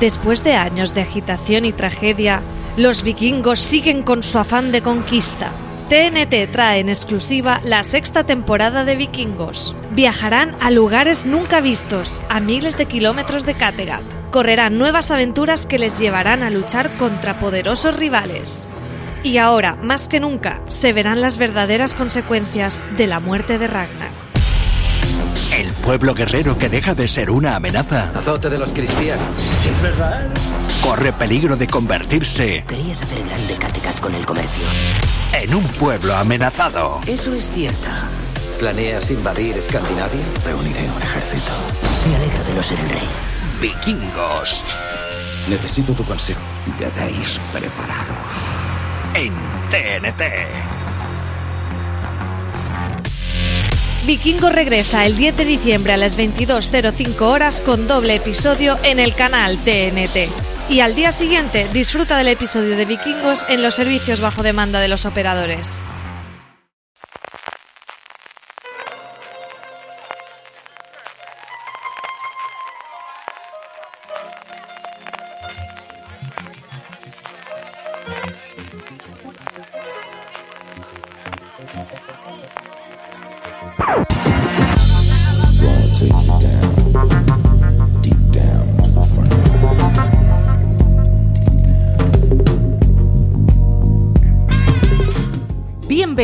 Después de años de agitación y tragedia, los vikingos siguen con su afán de conquista. TNT trae en exclusiva la sexta temporada de Vikingos. Viajarán a lugares nunca vistos, a miles de kilómetros de Kattegat. Correrán nuevas aventuras que les llevarán a luchar contra poderosos rivales. Y ahora, más que nunca, se verán las verdaderas consecuencias de la muerte de Ragnar. El pueblo guerrero que deja de ser una amenaza Azote de los cristianos. ¿Es verdad? corre peligro de convertirse Querías hacer grande Kattegat con el comercio. en un pueblo amenazado. Eso es cierto. ¿Planeas invadir Escandinavia? Reuniré un ejército. Me alegra de no ser el rey. Vikingos Necesito tu consejo. Debéis prepararos. en TNT. Vikingos regresa el 10 de diciembre a las 22.05 horas con doble episodio en el canal TNT. Y al día siguiente disfruta del episodio de Vikingos en los servicios bajo demanda de los operadores.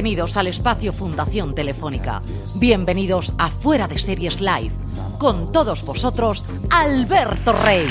Bienvenidos al espacio Fundación Telefónica. Bienvenidos a Fuera de Series Live. Con todos vosotros, Alberto Rey.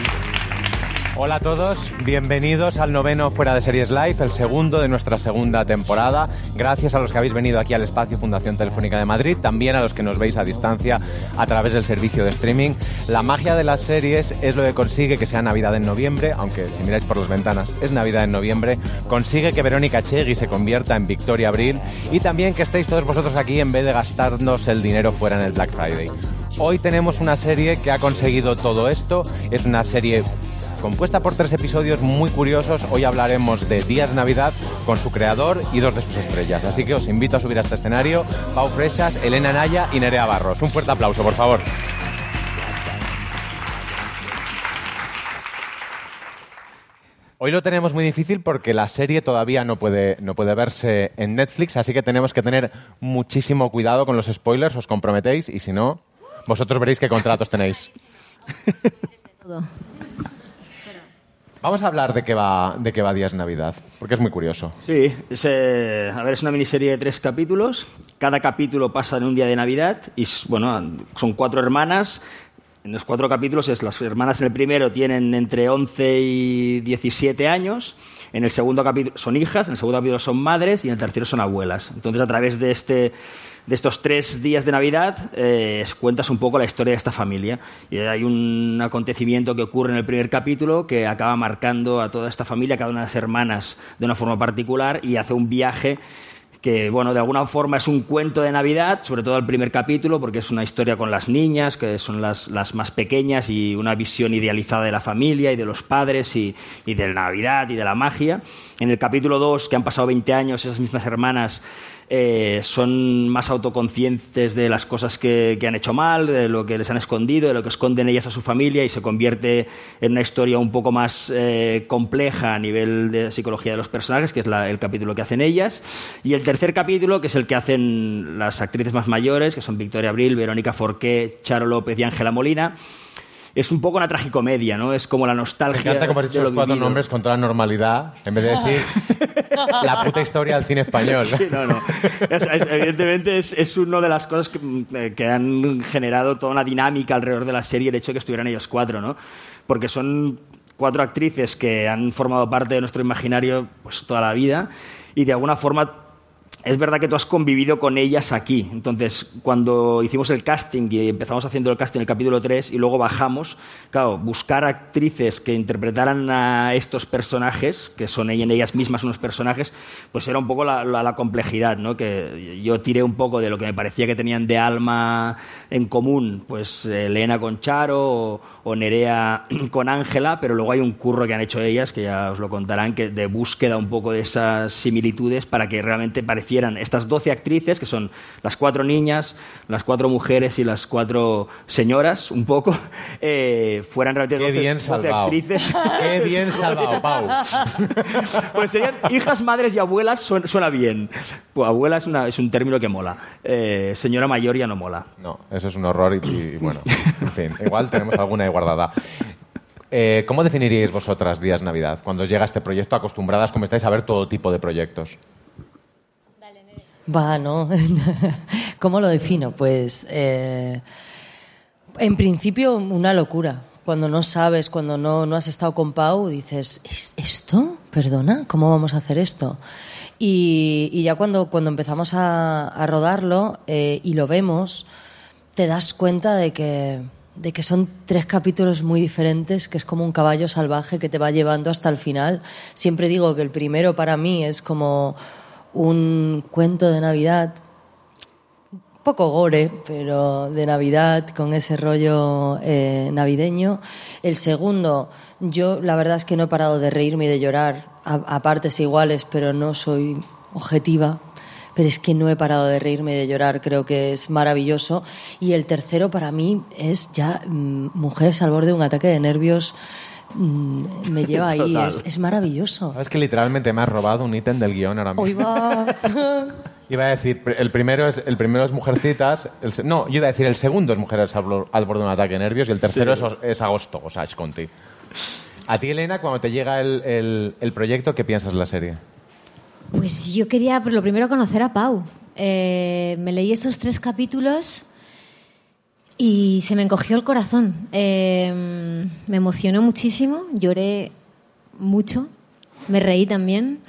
Hola a todos, bienvenidos al noveno Fuera de Series Live, el segundo de nuestra segunda temporada. Gracias a los que habéis venido aquí al espacio Fundación Telefónica de Madrid, también a los que nos veis a distancia a través del servicio de streaming. La magia de las series es lo que consigue que sea Navidad en noviembre, aunque si miráis por las ventanas es Navidad en noviembre, consigue que Verónica Chegui se convierta en Victoria Abril y también que estéis todos vosotros aquí en vez de gastarnos el dinero fuera en el Black Friday. Hoy tenemos una serie que ha conseguido todo esto, es una serie compuesta por tres episodios muy curiosos. Hoy hablaremos de Días Navidad con su creador y dos de sus estrellas. Así que os invito a subir a este escenario. Pau Fresas, Elena Naya y Nerea Barros. Un fuerte aplauso, por favor. Hoy lo tenemos muy difícil porque la serie todavía no puede, no puede verse en Netflix, así que tenemos que tener muchísimo cuidado con los spoilers, os comprometéis, y si no, vosotros veréis qué contratos tenéis. Vamos a hablar de qué va, de qué va Días Navidad, porque es muy curioso. Sí, es, a ver, es una miniserie de tres capítulos. Cada capítulo pasa en un día de Navidad y bueno, son cuatro hermanas. En los cuatro capítulos, es, las hermanas en el primero tienen entre 11 y 17 años. En el segundo capítulo son hijas, en el segundo capítulo son madres y en el tercero son abuelas. Entonces, a través de, este, de estos tres días de Navidad, eh, cuentas un poco la historia de esta familia. Y hay un acontecimiento que ocurre en el primer capítulo que acaba marcando a toda esta familia, a cada una de las hermanas, de una forma particular y hace un viaje que bueno, de alguna forma es un cuento de Navidad, sobre todo el primer capítulo, porque es una historia con las niñas, que son las, las más pequeñas, y una visión idealizada de la familia y de los padres y, y de la Navidad y de la magia. En el capítulo 2, que han pasado 20 años, esas mismas hermanas eh, son más autoconscientes de las cosas que, han hecho mal, de lo que les han escondido, de lo que esconden ellas a su familia y se convierte en una historia un poco más eh, compleja a nivel de psicología de los personajes, que es el capítulo que hacen ellas. Y el tercer capítulo, que es el que hacen las actrices más mayores, que son Victoria Abril, Verónica Forqué, Charo López y Ángela Molina es un poco una tragicomedia, ¿no? Es como la nostalgia. Me encanta como has dicho los cuatro vivido. nombres con toda la normalidad, en vez de decir la puta historia del cine español. Sí, no, no. Es, es, evidentemente es, es, una de las cosas que, que, han generado toda una dinámica alrededor de la serie, el hecho de que estuvieran ellos cuatro, ¿no? Porque son cuatro actrices que han formado parte de nuestro imaginario pues toda la vida y de alguna forma es verdad que tú has convivido con ellas aquí. Entonces, cuando hicimos el casting y empezamos haciendo el casting en el capítulo 3 y luego bajamos, claro, buscar actrices que interpretaran a estos personajes, que son ellas mismas unos personajes, pues era un poco la, la, complejidad, ¿no? Que yo tiré un poco de lo que me parecía que tenían de alma en común, pues Elena con Charo o, Nerea con Ángela, pero luego hay un curro que han hecho ellas, que ya os lo contarán, que de búsqueda un poco de esas similitudes para que realmente parecieran estas 12 actrices, que son las cuatro niñas, las cuatro mujeres y las cuatro señoras, un poco, eh, fueran realmente 12, Qué bien 12 salvado. actrices. Qué bien salvado, Pau. pues serían hijas, madres y abuelas, suena, suena bien. Pues abuela es, una, es, un término que mola. Eh, señora mayor ya no mola. No, eso es un horror y, y bueno, en fin, igual tenemos alguna ahí guardada. Eh, ¿Cómo definiríais vosotras Días Navidad? Cuando os llega este proyecto, acostumbradas como estáis a ver todo tipo de proyectos. Va, no. ¿Cómo lo defino? Pues eh, en principio una locura. Cuando no sabes, cuando no, no has estado con Pau, dices, ¿Es ¿esto? ¿Perdona? ¿Cómo vamos a hacer esto? Y, ya cuando, cuando empezamos a, a rodarlo eh, y lo vemos, te das cuenta de que, de que son tres capítulos muy diferentes, que es como un caballo salvaje que te va llevando hasta el final. Siempre digo que el primero para mí es como un cuento de Navidad, poco gore, pero de Navidad, con ese rollo eh, navideño. El segundo, yo la verdad es que no he parado de reírme y de llorar a, a partes iguales, pero no soy objetiva. Pero es que no he parado de reírme y de llorar, creo que es maravilloso. Y el tercero para mí es ya mmm, Mujeres al borde de un ataque de nervios Mm, me lleva ahí, es, es, maravilloso. ¿Sabes que literalmente me has robado un ítem del guion ahora mismo? Va. iba a decir, el primero es, el primero es Mujercitas, el, no, yo iba a decir, el segundo es Mujeres al, al borde de un ataque de nervios y el tercero sí. es, es, Agosto, o sea, Conti. A ti, Elena, cuando te llega el, el, el, proyecto, ¿qué piensas de la serie? Pues yo quería, por lo primero, conocer a Pau. Eh, me leí estos tres capítulos y se me encogió el corazón. Eh, me emocionó muchísimo, lloré mucho, me reí también,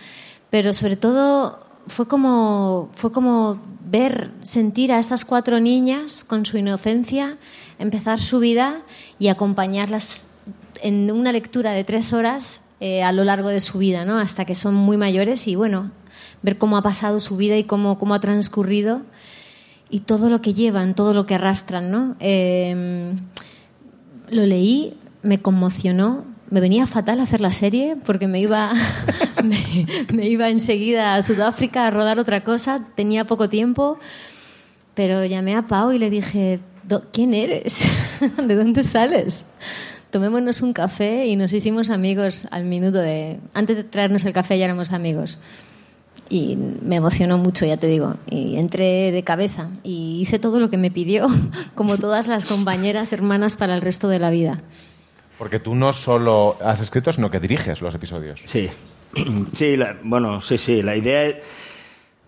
pero sobre todo fue como, fue como ver, sentir a estas cuatro niñas con su inocencia empezar su vida y acompañarlas en una lectura de tres horas eh, a lo largo de su vida, ¿no? hasta que son muy mayores y bueno, ver cómo ha pasado su vida y cómo, cómo ha transcurrido y todo lo que llevan, todo lo que arrastran, ¿no? Eh, lo leí, me conmocionó, me venía fatal hacer la serie porque me iba, me, me, iba enseguida a Sudáfrica a rodar otra cosa, tenía poco tiempo, pero llamé a Pau y le dije, ¿quién eres? ¿De dónde sales? Tomémonos un café y nos hicimos amigos al minuto de... Antes de traernos el café ya éramos amigos y me emocionó mucho, ya te digo. Y entré de cabeza y hice todo lo que me pidió, como todas las compañeras, hermanas para el resto de la vida. Porque tú no solo has escrito, sino que diriges los episodios. Sí, sí, la, bueno, sí, sí. La idea es.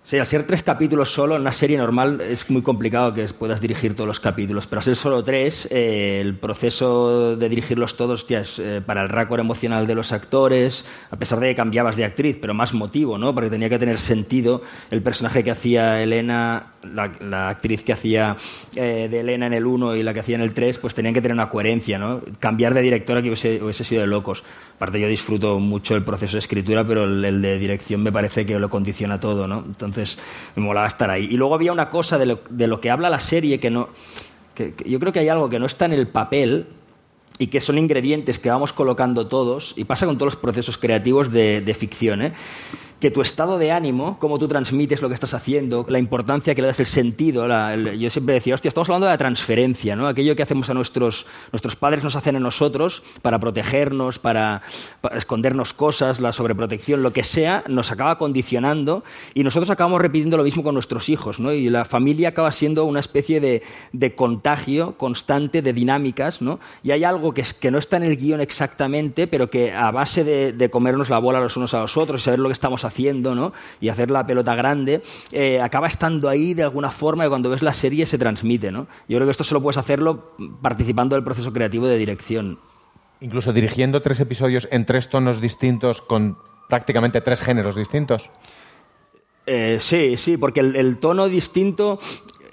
Sí, ser tres capítulos solo, en una serie normal es muy complicado que puedas dirigir todos los capítulos, pero ser solo tres, eh, el proceso de dirigirlos todos, eh, para el récord emocional de los actores, a pesar de que cambiabas de actriz, pero más motivo, ¿no? Porque tenía que tener sentido el personaje que hacía Elena, la, la actriz que hacía eh, de Elena en el 1 y la que hacía en el 3, pues tenían que tener una coherencia, ¿no? Cambiar de directora que hubiese, hubiese sido de locos. Aparte yo disfruto mucho el proceso de escritura, pero el, de dirección me parece que lo condiciona todo, ¿no? Entonces, me molaba estar ahí. Y luego había una cosa de lo, que habla la serie que no... Que yo creo que hay algo que no está en el papel y que son ingredientes que vamos colocando todos, y pasa con todos los procesos creativos de, de ficción, ¿eh? Que tu estado de ánimo, cómo tú transmites lo que estás haciendo, la importancia que le das el sentido. la- el- yo siempre decía, hostia, estamos hablando de la transferencia, ¿no? Aquello que hacemos a nuestros, nuestros padres nos hacen a nosotros para protegernos, para, para escondernos cosas, la sobreprotección, lo que sea, nos acaba condicionando y nosotros acabamos repitiendo lo mismo con nuestros hijos, ¿no? Y la familia acaba siendo una especie de, de contagio constante de dinámicas, ¿no? Y hay algo que, es- que no está en el guion exactamente, pero que a base de, de comernos la bola los unos a los otros y saber lo que estamos haciendo, ¿no? Y hacer la pelota grande, eh, acaba estando ahí de alguna forma y cuando ves la serie se transmite, ¿no? Yo creo que esto solo puedes hacerlo participando del proceso creativo de dirección. Incluso dirigiendo tres episodios en tres tonos distintos con prácticamente tres géneros distintos. Eh, sí, sí, porque el, el tono distinto,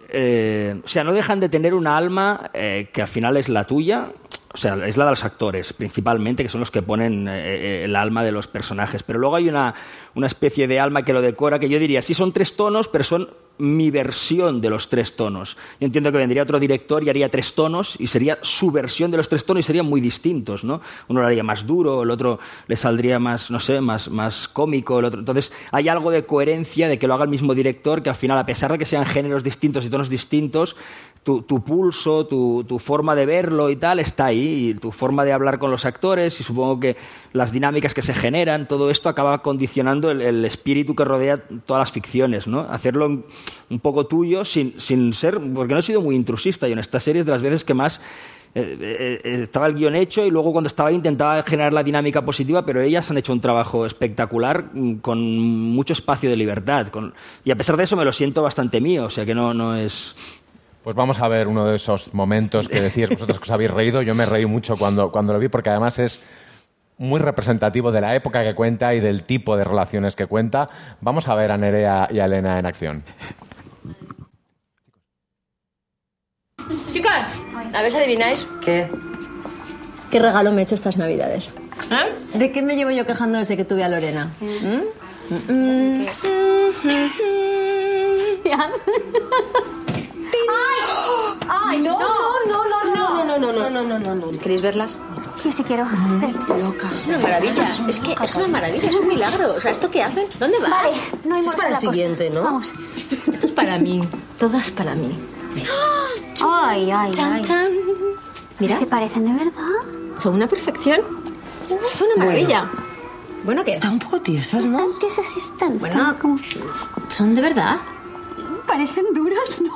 eh, o sea, no dejan de tener una alma eh, que al final es la tuya, o sea, es la de los actores principalmente, que son los que ponen eh, eh, el alma de los personajes. Pero luego hay una, una especie de alma que lo decora, que yo diría, sí son tres tonos, pero son mi versión de los tres tonos. Yo entiendo que vendría otro director y haría tres tonos y sería su versión de los tres tonos y serían muy distintos, ¿no? Uno lo haría más duro, el otro le saldría más, no sé, más, más cómico, el otro. Entonces, hay algo de coherencia de que lo haga el mismo director que al final, a pesar de que sean géneros distintos y tonos distintos, tu, pulso, tu, tu forma de verlo y tal está ahí, y tu forma de hablar con los actores, y supongo que las dinámicas que se generan, todo esto acaba condicionando el, el espíritu que rodea todas las ficciones, ¿no? Hacerlo un, un poco tuyo sin, sin ser, porque no he sido muy intrusista, y en esta serie es de las veces que más eh, eh, estaba el guion hecho y luego cuando estaba ahí intentaba generar la dinámica positiva, pero ellas han hecho un trabajo espectacular mm, con mucho espacio de libertad. y a pesar de eso me lo siento bastante mío, o sea que no, no es... Pues vamos a ver uno de esos momentos que decís vosotros que os habéis reído. Yo me reí mucho cuando, cuando lo vi porque además es muy representativo de la época que cuenta y del tipo de relaciones que cuenta. Vamos a ver a Nerea y a Elena en acción. Chicas, a ver si adivináis. ¿Qué? ¿Qué regalo me he hecho estas navidades? ¿Eh? ¿De qué me llevo yo quejando desde que tuve a Lorena? ¿Mm? Mm, mm. ¡Ay! ¡Ay! No, no, no, no, no, no, no, no, no, no, no, no. ¿Queréis verlas? Yo sí quiero. Loca. Es una maravilla. Es que es una maravilla, es un milagro. O sea, ¿esto qué hacen? ¿Dónde vas? Vale, no hay Esto es para el siguiente, ¿no? Vamos. Esto es para mí. Todas para mí. Ay, ay, Chan, ay. chan. Mira. ¿Se parecen de verdad? Son una perfección. Son una maravilla. Bueno, ¿qué? Están un poco tiesas, ¿no? Están tiesos sí están. Bueno, están como... Son de verdad. Parecen duras, ¿no?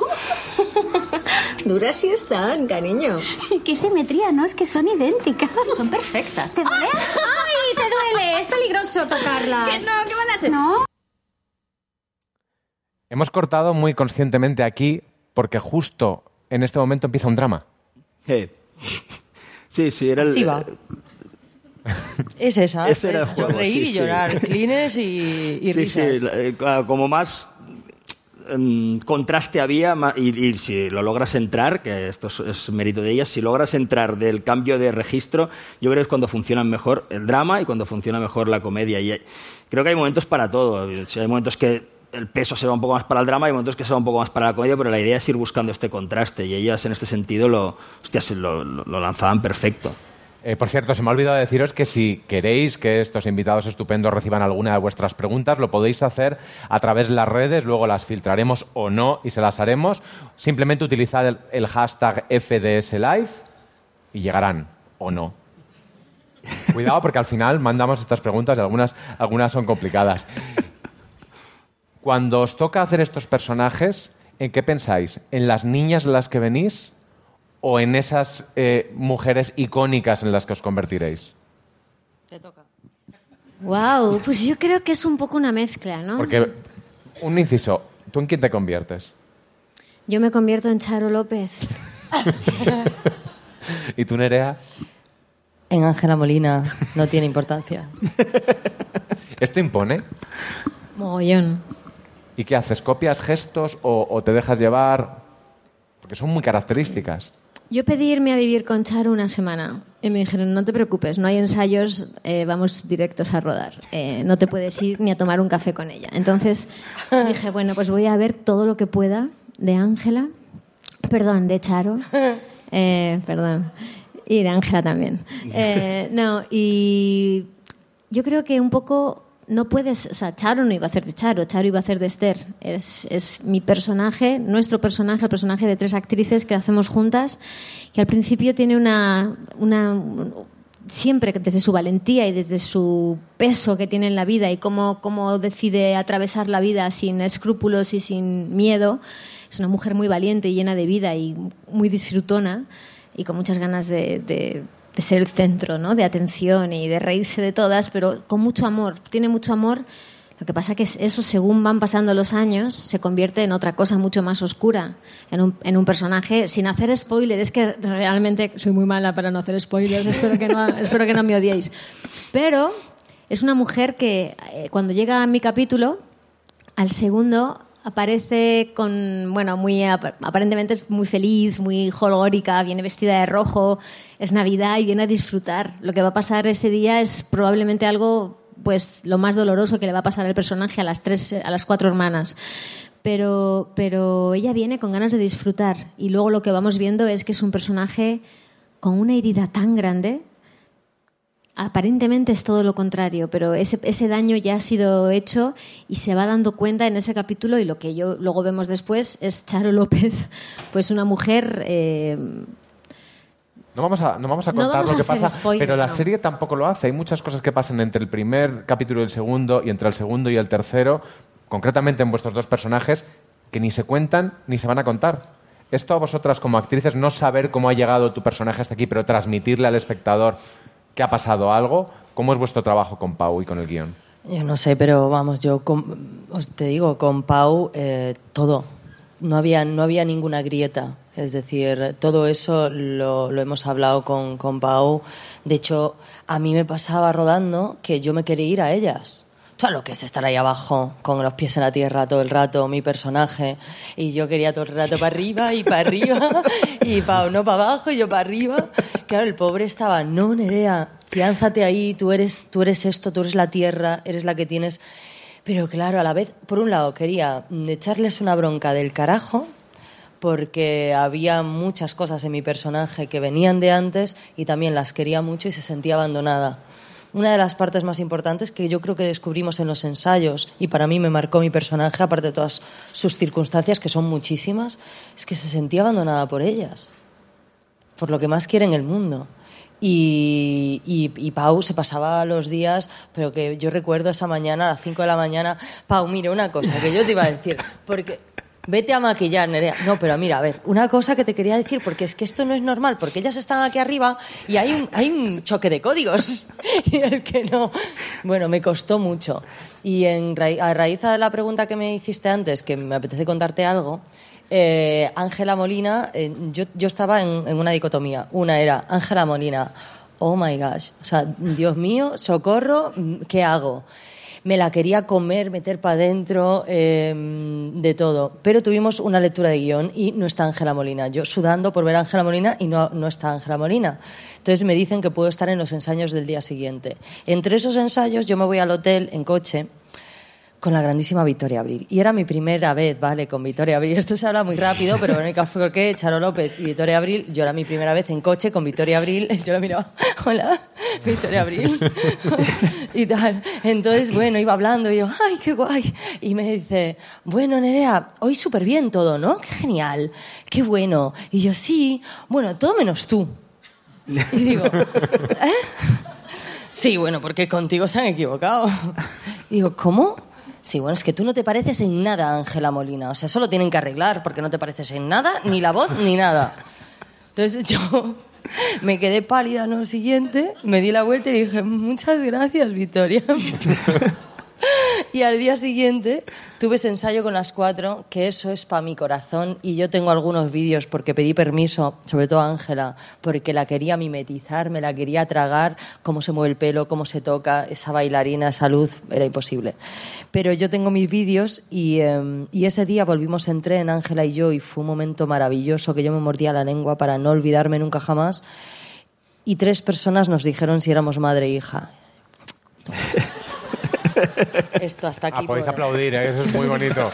Duras sí están, cariño. Qué simetría, ¿no? Es que son idénticas. Son perfectas. ¿Te duele? ¡Ay, te duele! Es peligroso tocarlas. ¿Qué no? ¿Qué van a ser? No. Hemos cortado muy conscientemente aquí porque justo en este momento empieza un drama. Sí, sí, era el... Así va. Es esa. Ese era el juego, reír sí, y sí. llorar, clines y, y sí, risas. sí, eh, como más contraste había y, y si lo logras entrar, que esto es, mérito de ellas, si logras entrar del cambio de registro, yo creo que es cuando funcionan mejor el drama y cuando funciona mejor la comedia. Y hay- creo que hay momentos para todo. Hay momentos que el peso se va un poco más para el drama y momentos que se va un poco más para la comedia, pero la idea es ir buscando este contraste y ellas en este sentido lo lanzaban perfecto. Eh, por cierto, se me ha olvidado deciros que si queréis que estos invitados estupendos reciban alguna de vuestras preguntas, lo podéis hacer a través de las redes, luego las filtraremos o no y se las haremos. Simplemente utilizad el, el hashtag FDSLive y llegarán o no. Cuidado porque al final mandamos estas preguntas y algunas, algunas son complicadas. Cuando os toca hacer estos personajes, ¿en qué pensáis? ¿En las niñas las que venís o en esas eh, mujeres icónicas en las que os convertiréis? Wow, pues yo creo que es un poco una mezcla, ¿no? Porque, un inciso, ¿tú en quién te conviertes? Yo me convierto en Charo López. ¿Y tú, Nerea? En Ángela Molina no tiene importancia. ¿Esto impone? Mogollón. ¿Y qué haces? ¿Copias gestos o, o te dejas llevar? Porque son muy características. Yo pedí irme a vivir con Charo una semana. Y me dijeron, no te preocupes, no hay ensayos, eh, vamos directos a rodar. Eh, no te puedes ir ni a tomar un café con ella. Entonces dije, bueno, pues voy a ver todo lo que pueda de Ángela, perdón, de Charo, eh, perdón, y de Ángela también. Eh, no, y yo creo que un poco no puedes, o sea, Charo no iba a hacer de Charo, Charo iba a hacer de Esther. Es, es mi personaje, nuestro personaje, el personaje de tres actrices que hacemos juntas, que al principio tiene una, una siempre desde su valentía y desde su peso que tiene en la vida y cómo, cómo decide atravesar la vida sin escrúpulos y sin miedo. Es una mujer muy valiente y llena de vida y muy disfrutona y con muchas ganas de, de de ser el centro ¿no? de atención y de reírse de todas, pero con mucho amor. Tiene mucho amor. Lo que pasa que eso, según van pasando los años, se convierte en otra cosa mucho más oscura, en un, en un personaje, sin hacer spoilers. Es que realmente soy muy mala para no hacer spoilers, espero que no, espero que no me odiéis. Pero es una mujer que eh, cuando llega a mi capítulo, al segundo aparece con, bueno, muy aparentemente es muy feliz, muy holgórica, viene vestida de rojo, es Navidad y viene a disfrutar. Lo que va a pasar ese día es probablemente algo, pues, lo más doloroso que le va a pasar al personaje a las tres, a las cuatro hermanas. Pero, pero ella viene con ganas de disfrutar y luego lo que vamos viendo es que es un personaje con una herida tan grande aparentemente es todo lo contrario, pero ese, ese, daño ya ha sido hecho y se va dando cuenta en ese capítulo y lo que yo luego vemos después es Charo López, pues una mujer... Eh, no vamos a, no vamos a contar no vamos lo que pasa, spoiler, pero la no. serie tampoco lo hace. Hay muchas cosas que pasan entre el primer capítulo y el segundo, y entre el segundo y el tercero, concretamente en vuestros dos personajes, que ni se cuentan ni se van a contar. Esto a vosotras como actrices, no saber cómo ha llegado tu personaje hasta aquí, pero transmitirle al espectador ha pasado algo, ¿cómo es vuestro trabajo con Pau y con el guion? Yo no sé, pero vamos, yo os te digo, con Pau eh, todo. No había, no había ninguna grieta. Es decir, todo eso lo, lo hemos hablado con, con Pau. De hecho, a mí me pasaba rodando que yo me quería ir a ellas. Sabes lo que es estar ahí abajo, con los pies en la tierra todo el rato, mi personaje. Y yo quería todo el rato para arriba y para arriba. Y Pau no para abajo y yo para arriba. Claro, el pobre estaba, no, Nerea, fiánzate ahí, tú eres, tú eres esto, tú eres la tierra, eres la que tienes. Pero claro, a la vez, por un lado, quería echarles una bronca del carajo, porque había muchas cosas en mi personaje que venían de antes y también las quería mucho y se sentía abandonada. Una de las partes más importantes que yo creo que descubrimos en los ensayos y para mí me marcó mi personaje, aparte de todas sus circunstancias, que son muchísimas, es que se sentía abandonada por ellas, por lo que más quiere en el mundo. Y, y, Pau se pasaba los días, pero que yo recuerdo esa mañana, a las 5 de la mañana, Pau, mire, una cosa que yo te iba a decir, porque vete a maquillar, Nerea. No, pero mira, a ver, una cosa que te quería decir, porque es que esto no es normal, porque ellas están aquí arriba y hay un, hay un choque de códigos. Y el que no. Bueno, me costó mucho. Y en a raíz de la pregunta que me hiciste antes, que me apetece contarte algo, eh, Ángela Molina, eh, yo, yo estaba en, en una dicotomía. Una era Ángela Molina, oh my gosh, o sea, Dios mío, socorro, ¿qué hago? Me la quería comer, meter para adentro, eh, de todo. Pero tuvimos una lectura de guion y no está Ángela Molina. Yo sudando por ver a Ángela Molina y no, no está Ángela Molina. Entonces me dicen que puedo estar en los ensayos del día siguiente. Entre esos ensayos yo me voy al hotel en coche con la grandísima Victoria Abril. Y era mi primera vez, ¿vale? Con Victoria Abril. Esto se habla muy rápido, pero Verónica Forqué, Charo López y Victoria Abril. Yo era mi primera vez en coche con Victoria Abril. Yo la miraba, hola, Victoria Abril. y tal. Entonces, bueno, iba hablando y yo, ay, qué guay. Y me dice, bueno, Nerea, hoy súper bien todo, ¿no? Qué genial, qué bueno. Y yo, sí, bueno, todo menos tú. Y digo, ¿eh? Sí, bueno, porque contigo se han equivocado. Digo, ¿cómo? Sí, bueno, es que tú no te pareces en nada Ángela Molina. O sea, eso lo tienen que arreglar porque no te pareces en nada, ni la voz, ni nada. Entonces yo me quedé pálida en lo siguiente, me di la vuelta y dije, muchas gracias, Victoria. Y al día siguiente tuve ese ensayo con las cuatro, que eso es para mi corazón. Y yo tengo algunos vídeos porque pedí permiso, sobre todo a Ángela, porque la quería mimetizar, me la quería tragar, cómo se mueve el pelo, cómo se toca, esa bailarina, esa luz, era imposible. Pero yo tengo mis vídeos y, eh, y ese día volvimos en tren, Ángela y yo, y fue un momento maravilloso que yo me mordía la lengua para no olvidarme nunca jamás. Y tres personas nos dijeron si éramos madre e hija. Esto hasta aquí. Ah, podéis por- aplaudir, ¿eh? eso es muy bonito.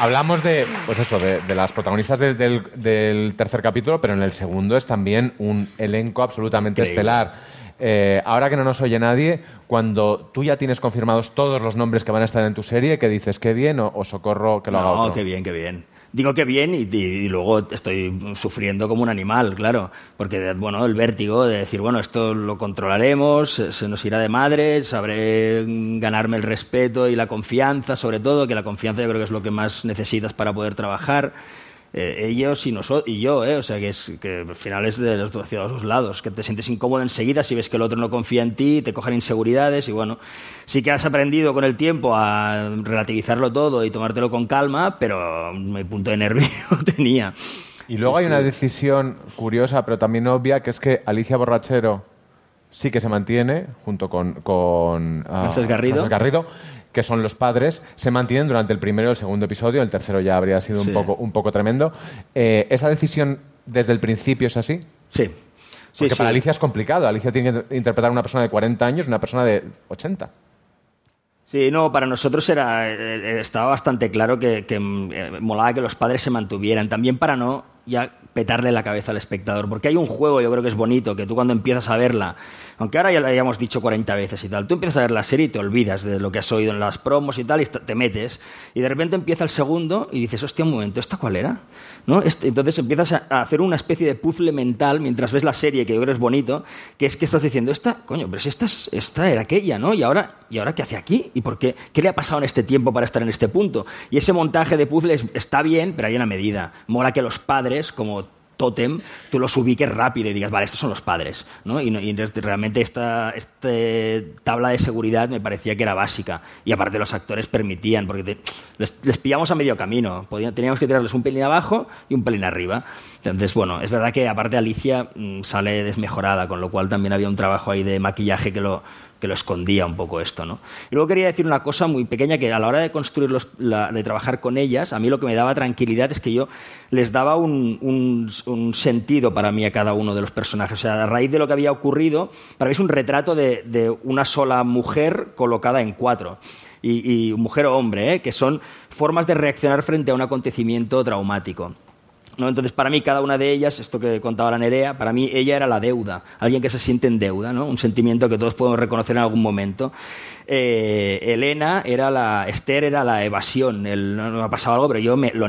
Hablamos de, pues eso, de, de las protagonistas del, del- del tercer capítulo, pero en el segundo es también un elenco absolutamente Increíble. estelar. Eh, ahora que no nos oye nadie, cuando tú ya tienes confirmados todos los nombres que van a estar en tu serie, ¿qué dices? ¿Qué bien o, o socorro que lo haga No, otro? qué bien, qué bien. Digo que bien y, y- luego estoy sufriendo como un animal, claro. Porque, bueno, el vértigo de decir, bueno, esto lo controlaremos, se, nos irá de madre, sabré ganarme el respeto y la confianza, sobre todo, que la confianza yo creo que es lo que más necesitas para poder trabajar. Eh, ellos y, nosotros, y yo, ¿eh? o sea que, es, que al final es de los, hacia los dos lados, que te sientes incómodo enseguida si ves que el otro no confía en ti, te cogen inseguridades y bueno, sí que has aprendido con el tiempo a relativizarlo todo y tomártelo con calma, pero mi punto de nervio tenía. Y luego hay una decisión curiosa, pero también obvia, que es que Alicia Borrachero sí que se mantiene, junto con, con Francesc Garrido. Garrido, que son los padres, se mantienen durante el primero y el segundo episodio, el tercero ya habría sido un, poco, un poco tremendo. Eh, ¿Esa decisión desde el principio es así? Sí. Porque Sí, para. Alicia es complicado. Alicia tiene que interpretar a una persona de 40 años y una persona de 80. Sí, no, para nosotros era, eh, estaba bastante claro que, que, eh, molaba que los padres se mantuvieran, también para no ya petarle la cabeza al espectador, porque hay un juego, yo creo que es bonito, que tú cuando empiezas a verla, aunque ahora ya lo hayamos dicho 40 veces y tal, tú empiezas a ver la serie y te olvidas de lo que has oído en las promos y tal, y te metes, y de repente empieza el segundo y dices, hostia, un momento, ¿esta cuál era? ¿No? Este- entonces empiezas a, hacer una especie de puzzle mental mientras ves la serie, que yo creo que es bonito, que es que estás diciendo, esta, coño, pero si esta, es- esta era aquella, ¿no? Y ahora, ¿y ahora qué hace aquí? ¿Y por qué? ¿Qué le ha pasado en este tiempo para estar en este punto? Y ese montaje de puzzles está bien, pero hay una medida. Mola que los padres, como tótem, tú los ubiques rápido y digas, vale, estos son los padres, ¿no? Y, y realmente esta, este tabla de seguridad me parecía que era básica. Y aparte los actores permitían, porque te- les, les pillamos a medio camino. Teníamos que tirarles un pelín abajo y un pelín arriba. Entonces, bueno, es verdad que aparte Alicia mm, sale desmejorada, con lo cual también había un trabajo ahí de maquillaje que lo, que lo escondía un poco esto, ¿no? Y luego quería decir una cosa muy pequeña, que a la hora de construir los, de trabajar con ellas, a mí lo que me daba tranquilidad es que yo les daba un, sentido para mí a cada uno de los personajes. O sea, a raíz de lo que había ocurrido, para mí es un retrato de, una sola mujer colocada en cuatro. Y, y mujer o hombre, ¿eh? que son formas de reaccionar frente a un acontecimiento traumático. ¿No? Entonces, para mí, cada una de ellas, esto que contaba la Nerea, para mí ella era la deuda, alguien que se siente en deuda, ¿no? un sentimiento que todos podemos reconocer en algún momento. Eh, Elena era la, Esther era la evasión, no me ha pasado algo, pero yo me, lo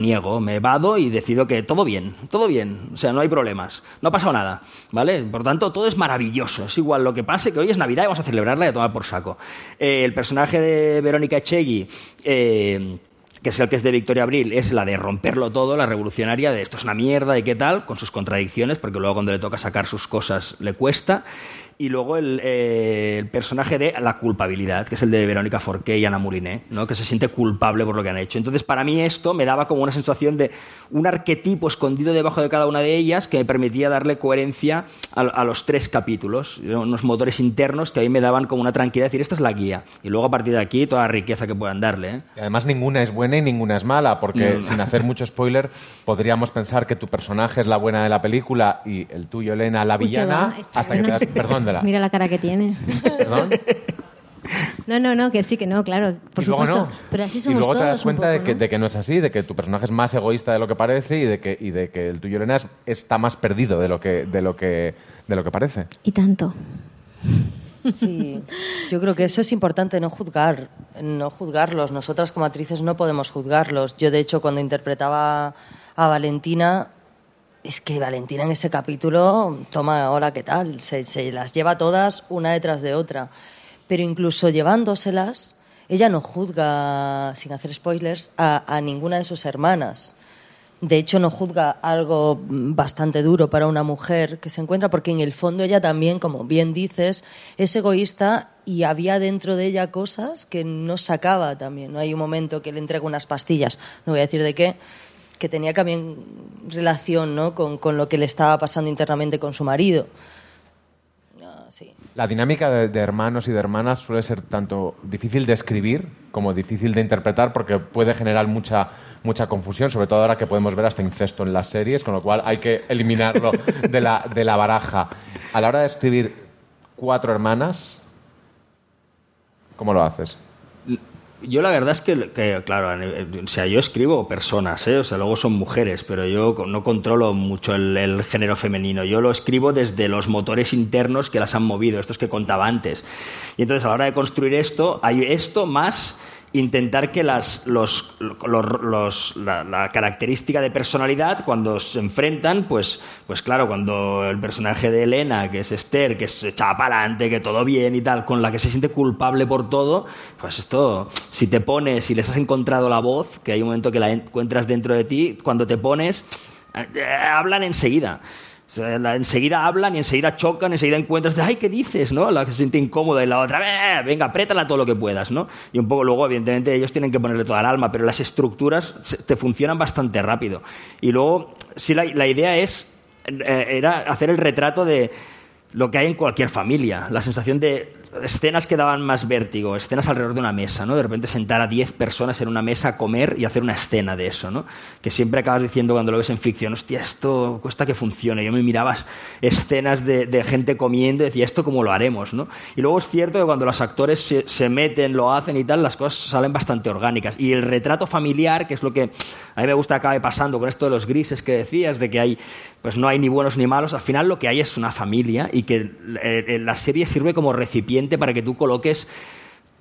niego, me vado y decido que todo bien, todo bien, o sea, no hay problemas, no ha pasado nada, ¿vale? Por tanto, todo es maravilloso, es igual lo que pase, que hoy es Navidad y vamos a celebrarla y a tomar por saco. Eh, el personaje de Verónica Echegui... eh, que es el que es de Victoria Abril, es la de romperlo todo, la revolucionaria, de esto es una mierda y qué tal, con sus contradicciones, porque luego cuando le toca sacar sus cosas le cuesta. Y luego el, eh, el personaje de la culpabilidad, que es el de Verónica Forqué y Ana Moulinet, ¿no? que se siente culpable por lo que han hecho. Entonces, para mí esto me daba como una sensación de un arquetipo escondido debajo de cada una de ellas que me permitía darle coherencia a, a los tres capítulos, unos motores internos que a mí me daban como una tranquilidad, decir, esta es la guía. Y luego a partir de aquí toda la riqueza que puedan darle. ¿eh? Y además ninguna es buena y ninguna es mala, porque No. sin hacer mucho spoiler, podríamos pensar que tu personaje es la buena de la película y el tuyo, Elena, la Uy, villana, va, hasta que te das... Perdón, de. Mira la cara que tiene. Perdón. No, no, no, que sí, que no, claro, por y luego supuesto. no. Pero así y somos luego todos. te das cuenta de, poco, que, ¿no? de que no es así, de que tu personaje es más egoísta de lo que parece y de que, y de que el tuyo, Elena, es- está más perdido de lo que, de lo que, de lo que parece. Y tanto. Sí, yo creo que eso es importante, no juzgar, no juzgarlos. Nosotras como actrices no podemos juzgarlos. Yo, de hecho, cuando interpretaba a Valentina, es que Valentina en ese capítulo, toma ahora qué tal, se, las lleva todas una detrás de otra. Pero incluso llevándoselas, ella no juzga, sin hacer spoilers, a, a ninguna de sus hermanas. De hecho, no juzga algo bastante duro para una mujer que se encuentra, porque en el fondo ella también, como bien dices, es egoísta y había dentro de ella cosas que no sacaba también. ¿no? Hay un momento que le entrega unas pastillas, no voy a decir de qué, que tenía también relación ¿no? con, con lo que le estaba pasando internamente con su marido. Ah. La dinámica de, de hermanos y de hermanas suele ser tanto difícil de escribir como difícil de interpretar porque puede generar mucha, mucha confusión, sobre todo ahora que podemos ver hasta incesto en las series, con lo cual hay que eliminarlo de la, de la baraja. A la hora de escribir cuatro hermanas, ¿cómo lo haces? Yo la verdad es que, claro, o sea, yo escribo personas, ¿eh? o sea, luego son mujeres, pero yo no controlo mucho el, el género femenino. Yo lo escribo desde los motores internos que las han movido, estos que contaba antes. Y entonces a la hora de construir esto, hay esto más intentar que las, los, los- los- la, característica de personalidad, cuando se enfrentan, pues, pues claro, cuando el personaje de Elena, que es Esther, que se echa para adelante, que todo bien y tal, con la que se siente culpable por todo, pues esto, si te pones, si les has encontrado la voz, que hay un momento que la encuentras dentro de ti, cuando te pones, eh, hablan enseguida. Enseguida hablan y enseguida chocan, enseguida encuentras, ay, ¿qué dices? ¿no? La que se siente incómoda y la otra, "Eh, venga, apriétala todo lo que puedas, ¿no? Y un poco luego, evidentemente, ellos tienen que ponerle toda el alma, pero las estructuras te funcionan bastante rápido. Y luego, sí, la, la idea es, eh, era hacer el retrato de lo que hay en cualquier familia, la sensación de escenas que daban más vértigo, escenas alrededor de una mesa, ¿no? De repente sentar a 10 personas en una mesa a comer y hacer una escena de eso, ¿no? Que siempre acabas diciendo cuando lo ves en ficción, hostia, esto cuesta que funcione. Yo me miraba escenas de, de gente comiendo y decía, ¿esto cómo lo haremos, no? Y luego es cierto que cuando los actores se, se meten, lo hacen y tal, las cosas salen bastante orgánicas. Y el retrato familiar, que es lo que a mí me gusta que acabe pasando con esto de los grises que decías, de que hay, pues no hay ni buenos ni malos, al final lo que hay es una familia y que eh, eh, la serie sirve como recipiente para que tú coloques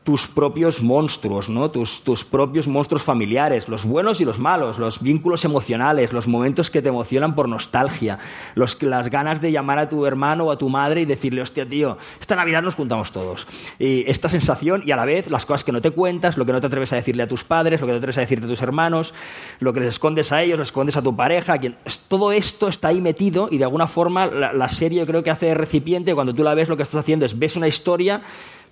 tus propios monstruos, ¿no? Tus, tus propios monstruos familiares, los buenos y los malos, los vínculos emocionales, los momentos que te emocionan por nostalgia, las ganas de llamar a tu hermano o a tu madre y decirle, hostia, tío, esta Navidad nos juntamos todos. Y esta sensación y a la vez las cosas que no te cuentas, lo que no te atreves a decirle a tus padres, lo que no te atreves a decirte a tus hermanos, lo que les escondes a ellos, les escondes a tu pareja, a quien... todo esto está ahí metido y de alguna forma la, la serie yo creo que hace recipiente, cuando tú la ves lo que estás haciendo es ves una historia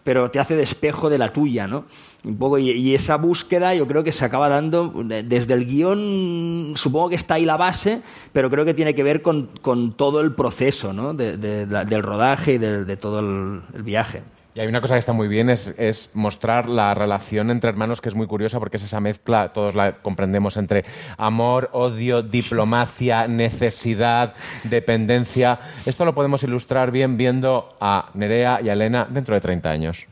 pero te hace de espejo de la tuya, ¿no? Un poco, y, esa búsqueda yo creo que se acaba dando eh, desde el guion, supongo que está ahí la base, pero creo que tiene que ver con, con todo el proceso, ¿no? De- del rodaje y de, todo el viaje. Y hay una cosa que está muy bien, es, mostrar la relación entre hermanos, que es muy curiosa, porque es esa mezcla, todos la comprendemos, entre amor, odio, diplomacia, necesidad, dependencia. Esto lo podemos ilustrar bien viendo a Nerea y a Elena dentro de 30 años.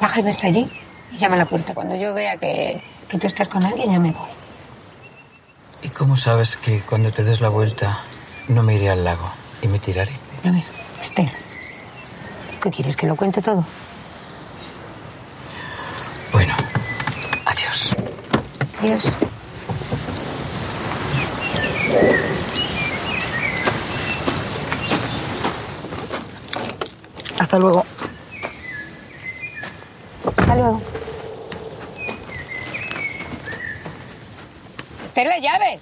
Baja y me está allí y llama a la puerta. Cuando yo vea que, que tú estás con alguien, ya me voy. ¿Y cómo sabes que cuando te des la vuelta no me iré al lago y me tiraré? A ver, Esther, ¿qué quieres? ¿Que lo cuente todo? Bueno, adiós. Adiós. Hasta luego. Hasta luego. Esta es la llave.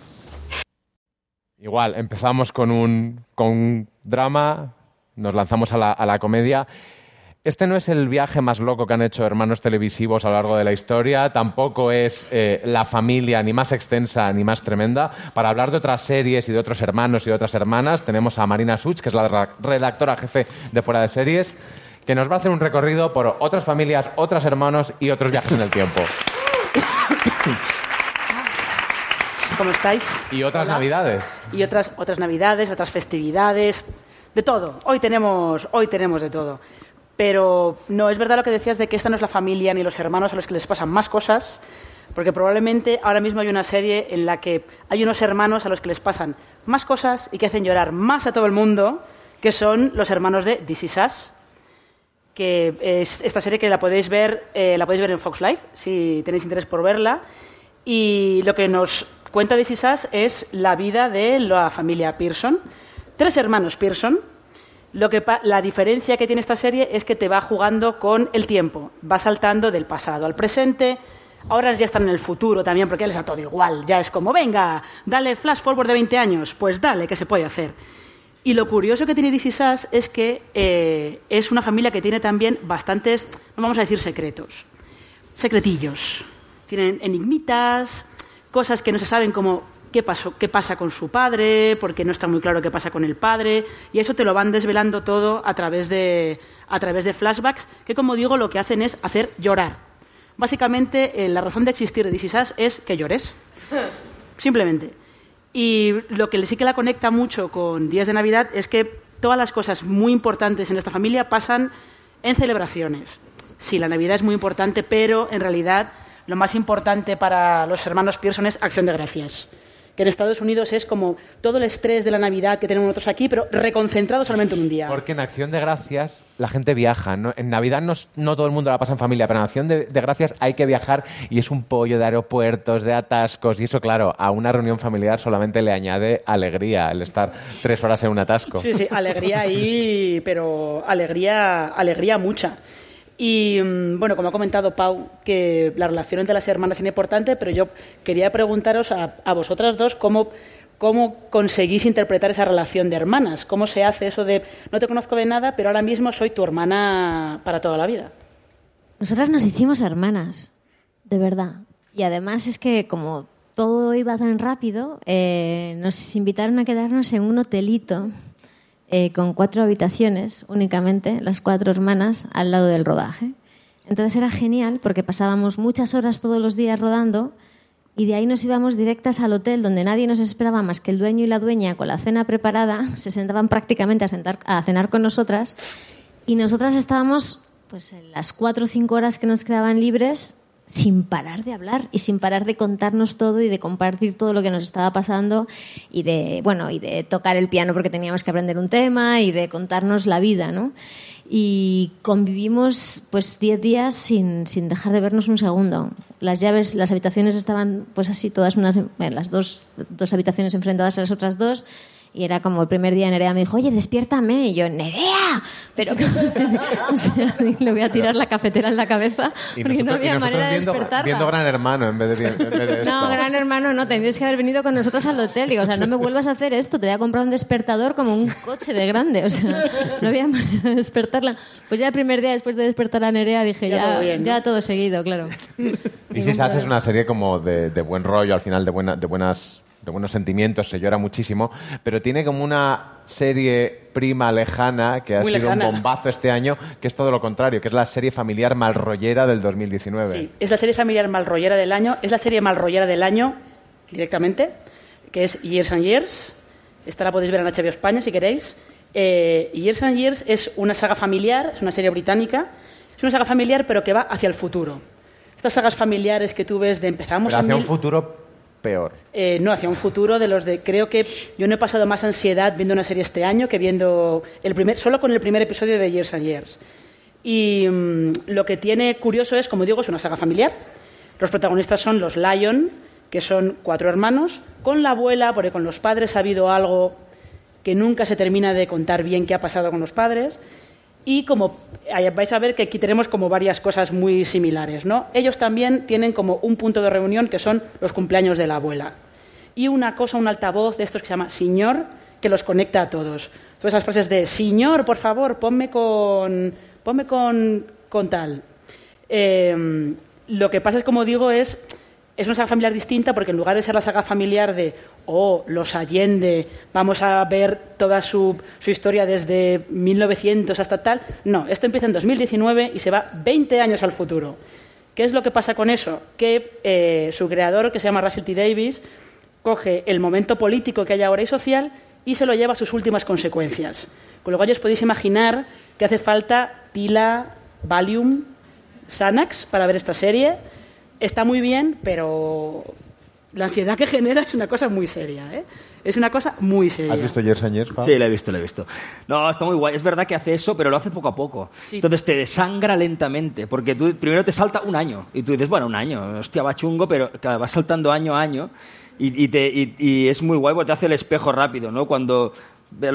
Igual, empezamos con un, con un drama, nos lanzamos a la, a la comedia. Este no es el viaje más loco que han hecho hermanos televisivos a lo largo de la historia, tampoco es eh, la familia ni más extensa ni más tremenda. Para hablar de otras series y de otros hermanos y de otras hermanas, tenemos a Marina Such, que es la ra- redactora jefe de Fuera de Series, que nos va a hacer un recorrido por otras familias, otros hermanos y otros viajes en el tiempo. ¿Cómo estáis? Y otras Hola. navidades. Y otras, otras navidades, otras festividades, de todo. Hoy tenemos, hoy tenemos de todo. Pero no, es verdad lo que decías de que esta no es la familia ni los hermanos a los que les pasan más cosas, porque probablemente ahora mismo hay una serie en la que hay unos hermanos a los que les pasan más cosas y que hacen llorar más a todo el mundo, que son los hermanos de This Is Us, que es esta serie que la podéis ver, eh, la podéis ver en Fox Live, si tenéis interés por verla. Y lo que nos cuenta This Is Us es la vida de la familia Pearson. Tres hermanos Pearson. Lo que la diferencia que tiene esta serie es que te va jugando con el tiempo. Va saltando del pasado al presente. Ahora ya están en el futuro también, porque ya les da todo igual. Ya es como, venga, dale flash forward de 20 años. Pues dale, que se puede hacer. Y lo curioso que tiene Is Us es que eh, es una familia que tiene también bastantes, no vamos a decir secretos, secretillos. Tienen enigmitas, cosas que no se saben como qué, pasó, qué pasa con su padre, porque no está muy claro qué pasa con el padre, y eso te lo van desvelando todo a través de, a través de flashbacks, que como digo lo que hacen es hacer llorar. Básicamente eh, la razón de existir de Is Us es que llores, simplemente. Y lo que sí que la conecta mucho con días de Navidad es que todas las cosas muy importantes en esta familia pasan en celebraciones. Sí, la Navidad es muy importante, pero en realidad lo más importante para los hermanos Pearson es Acción de Gracias. Que en Estados Unidos es como todo el estrés de la Navidad que tenemos nosotros aquí, pero reconcentrado solamente en un día. Porque en Acción de Gracias la gente viaja. ¿no? En Navidad no, todo el mundo la pasa en familia, pero en Acción de, de Gracias hay que viajar y es un pollo de aeropuertos, de atascos. Y eso, claro, a una reunión familiar solamente le añade alegría el estar tres horas en un atasco. Sí, sí, alegría ahí, pero alegría, alegría mucha. Y mm, bueno, como ha comentado Pau, que la relación entre las hermanas es importante, pero yo quería preguntaros a, a vosotras dos cómo, cómo conseguís interpretar esa relación de hermanas. ¿Cómo se hace eso de no te conozco de nada, pero ahora mismo soy tu hermana para toda la vida? Nosotras nos hicimos hermanas, de verdad. Y además es que como todo iba tan rápido, eh, nos invitaron a quedarnos en un hotelito eh, con cuatro habitaciones únicamente, las cuatro hermanas, al lado del rodaje. Entonces era genial porque pasábamos muchas horas todos los días rodando y de ahí nos íbamos directas al hotel donde nadie nos esperaba más que el dueño y la dueña con la cena preparada, se sentaban prácticamente a, sentar, a cenar con nosotras y nosotras estábamos pues en las cuatro o cinco horas que nos quedaban libres sin parar de hablar y sin parar de contarnos todo y de compartir todo lo que nos estaba pasando y de bueno y de tocar el piano porque teníamos que aprender un tema y de contarnos la vida ¿no? y convivimos pues 10 días sin, sin dejar de vernos un segundo las llaves las habitaciones estaban pues así todas unas eh, las dos, dos habitaciones enfrentadas a las otras dos y era como el primer día Nerea me dijo, oye, despiértame. Y yo, Nerea, pero o sea, le voy a tirar la cafetera en la cabeza Y porque no nosotros- y había manera de despertarla. viendo Gran Hermano en vez de, en vez de esto. No, gran hermano, no, tendrías que haber venido con nosotros al hotel. Digo, o sea, no me vuelvas a hacer esto, te voy a comprar un despertador como un coche de grande. O sea, no había manera de despertarla. Pues ya el primer día después de despertar a Nerea dije, Ya ya, todo bien, ¿no? ya todo seguido, claro. Y si es una serie como de, de buen rollo, al final de, buena, de, buenas, de buenos sentimientos, se llora muchísimo, pero tiene como una serie prima lejana que ha Muy sido lejana. un bombazo este año, que es todo lo contrario, que es la serie familiar malrollera del 2019. Sí, es la serie familiar malrollera del año, es la serie malrollera del año directamente, que es Years and Years. Esta la podéis ver en HBO España si queréis. Eh, Years and Years es una saga familiar, es una serie británica, es una saga familiar pero que va hacia el futuro. Estas sagas familiares que tú ves de empezamos Pero en hacia un mil- futuro eh, no, hacia un futuro de los de. Creo que yo no he pasado más ansiedad viendo una serie este año que viendo el primer, solo con el primer episodio de Years and Years. Y mm, lo que tiene curioso es, como digo, es una saga familiar. Los protagonistas son los Lyon, que son cuatro hermanos, con la abuela, porque con los padres ha habido algo que nunca se termina de contar bien qué ha pasado con los padres. Y como vais a ver que aquí tenemos como varias cosas muy similares, ¿no? Ellos también tienen como un punto de reunión que son los cumpleaños de la abuela. Y una cosa, un altavoz de estos que se llama Señor, que los conecta a todos. Todas esas frases de Señor, por favor, ponme con, ponme con, con tal. Eh, lo que pasa es, como digo, es, es una saga familiar distinta porque en lugar de ser la saga familiar de, oh, los Allende, vamos a ver toda su, su historia desde 1900 hasta tal, no, esto empieza en 2019 y se va 20 años al futuro. ¿Qué es lo que pasa con eso? Que eh, su creador, que se llama Russell T. Davis, coge el momento político que hay ahora y social y se lo lleva a sus últimas consecuencias. Con lo cual, os podéis imaginar que hace falta pila, Valium, Xanax para ver esta serie. Está muy bien, pero la ansiedad que genera es una cosa muy seria. ¿eh? Es una cosa muy seria. ¿Has visto Years and Years, Pau? Sí, lo he visto, lo he visto. No, está muy guay. Es verdad que hace eso, pero lo hace poco a poco. Entonces te desangra lentamente, porque tú primero te salta un año. Y tú dices, bueno, un año, hostia, va chungo, pero claro, vas saltando año a año. Y, y te- y- y es muy guay porque te hace el espejo rápido, ¿no? Cuando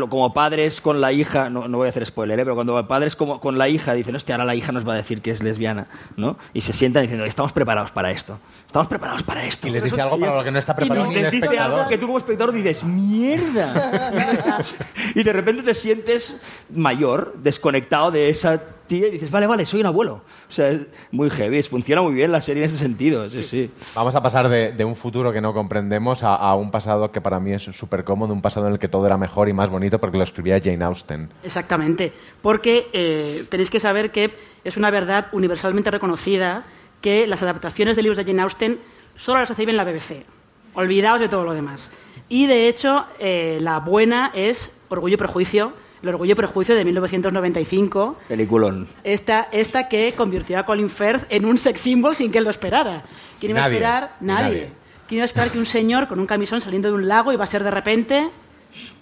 como padres con la hija, no, no voy a hacer spoiler, ¿eh? pero cuando padres como, con la hija dicen, hostia, ahora la hija nos va a decir que es lesbiana, ¿no? Y se sientan diciendo, estamos preparados para esto, estamos preparados para esto. Y les dice algo para lo que no está preparado Y ni el les dice espectador. algo que tú como espectador dices, ¡mierda! y de repente te sientes mayor, desconectado de esa tía y dices, vale, vale, soy un abuelo. O sea, es muy heavy, funciona muy bien la serie en ese sentido, sí, sí. Vamos a pasar de, de un futuro que no comprendemos a, a un pasado que para mí es súper cómodo, un pasado en el que todo era mejor y más bonito porque lo escribía Jane Austen. Exactamente, porque eh, tenéis que saber que es una verdad universalmente reconocida que las adaptaciones de libros de Jane Austen solo las hace bien la BBC. Olvidaos de todo lo demás. Y de hecho, eh, la buena es Orgullo y Prejuicio, el Orgullo y Prejuicio de 1995, Peliculón. esta, esta que convirtió a Colin Firth en un sex symbol sin que él lo esperara. ¿Quién iba Nadie, a esperar? Nadie. nadie. ¿Quién iba a esperar que un señor con un camisón saliendo de un lago iba a ser de repente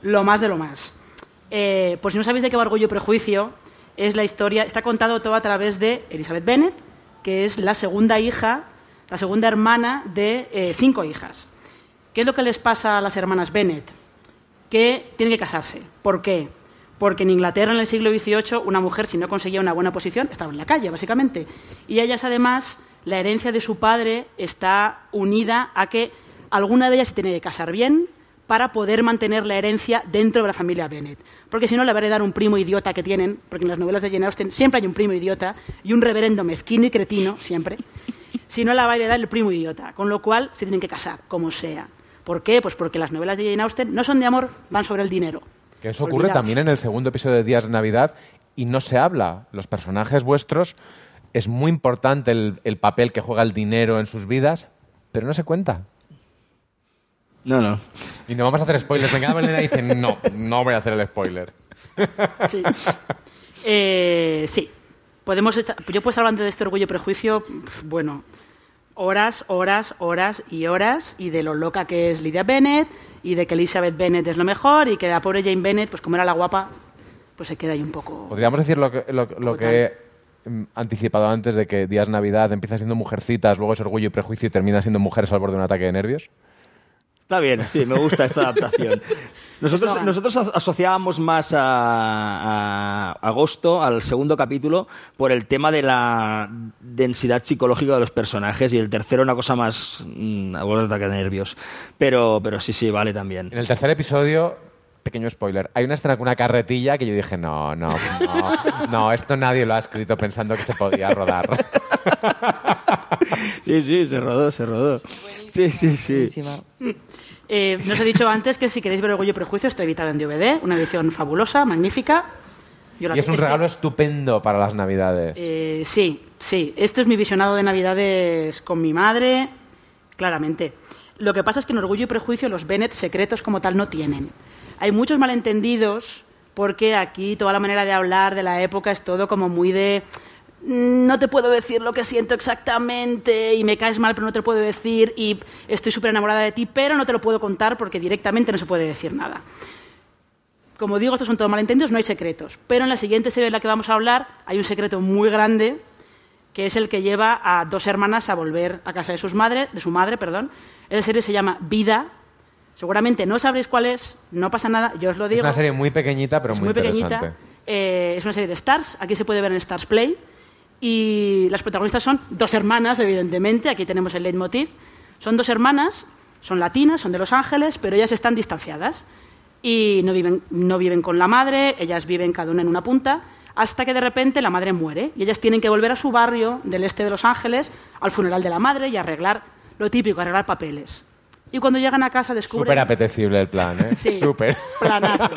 lo más de lo más? Eh, por si no sabéis de qué va Orgullo y Prejuicio, es la historia, está contado todo a través de Elizabeth Bennet, que es la segunda hija, la segunda hermana de eh, cinco hijas. ¿Qué es lo que les pasa a las hermanas Bennet? Que tienen que casarse. ¿Por qué? Porque en Inglaterra en el siglo XVIII una mujer si no conseguía una buena posición estaba en la calle, básicamente. Y ellas además, la herencia de su padre está unida a que alguna de ellas se tiene que casar bien para poder mantener la herencia dentro de la familia Bennet. Porque si no, le va a heredar un primo idiota que tienen, porque en las novelas de Jane Austen siempre hay un primo idiota y un reverendo mezquino y cretino, siempre. Si no, la va a heredar el primo idiota, con lo cual se tienen que casar, como sea. ¿Por qué? Pues porque las novelas de Jane Austen no son de amor, van sobre el dinero. Que eso ocurre Olvidaos. también en el segundo episodio de Días de Navidad y no se habla. Los personajes vuestros es muy importante el, el papel que juega el dinero en sus vidas, pero no se cuenta. No, no. Y no vamos a hacer spoilers. Venga, Belén dice, no, no voy a hacer el spoiler. Sí. Eh, sí. Podemos estar- yo puedo estar hablando de este orgullo y prejuicio, pf, bueno, horas, horas, horas y horas, y de lo loca que es Lydia Bennett, y de que Elizabeth Bennett es lo mejor, y que la pobre Jane Bennett, pues como era la guapa, pues se queda ahí un poco... Podríamos decir lo que, lo, lo que he mm, anticipado antes de que Días Navidad empieza siendo mujercitas, luego es orgullo y prejuicio y termina siendo mujeres al borde de un ataque de nervios. Está bien, sí, me gusta esta adaptación. Nosotros, No. nosotros as- asociábamos más a, a agosto, al segundo capítulo, por el tema de la densidad psicológica de los personajes y el tercero una cosa más mm, a borde de ataque de nervios. Pero, pero sí, sí, vale también. En el tercer episodio, pequeño spoiler, hay una escena con una carretilla que yo dije, no, no, no, no, esto nadie lo ha escrito pensando que se podía rodar. Sí, sí, se rodó, se rodó. Sí, sí, sí. Eh, nos he dicho antes que si queréis ver Orgullo y Prejuicio está editada en DVD, una edición fabulosa, magnífica. Yo la- Y es un regalo estupendo para las Navidades. Eh, sí, sí. Este es mi visionado de Navidades con mi madre, claramente. Lo que pasa es que en Orgullo y Prejuicio los Bennett secretos como tal no tienen. Hay muchos malentendidos porque aquí toda la manera de hablar de la época es todo como muy de "Mm, no te puedo decir lo que siento exactamente y me caes mal pero no te lo puedo decir y estoy súper enamorada de ti pero no te lo puedo contar porque directamente no se puede decir nada. Como digo, estos son todos malentendidos, no hay secretos. Pero en la siguiente serie de la que vamos a hablar hay un secreto muy grande, que es el que lleva a dos hermanas a volver a casa de, sus madre, de su madre. Perdón. Esa serie se llama Vida. Seguramente no sabréis cuál es, no pasa nada, yo os lo Es digo. una serie muy pequeñita, pero Es muy, muy pequeñita. interesante. Eh, es una serie de Stars, aquí se puede ver en Stars Play. Y las protagonistas son dos hermanas, evidentemente, aquí tenemos el leitmotiv. Son dos hermanas, son latinas, son de Los Ángeles, pero ellas están distanciadas. Y no viven, no viven con la madre, ellas viven cada una en una punta, hasta que de repente la madre muere. Y ellas tienen que volver a su barrio del este de Los Ángeles, al funeral de la madre y arreglar lo típico, arreglar papeles. Y cuando llegan a casa descubren... Súper apetecible el plan, ¿eh? Sí. Súper. Planazo.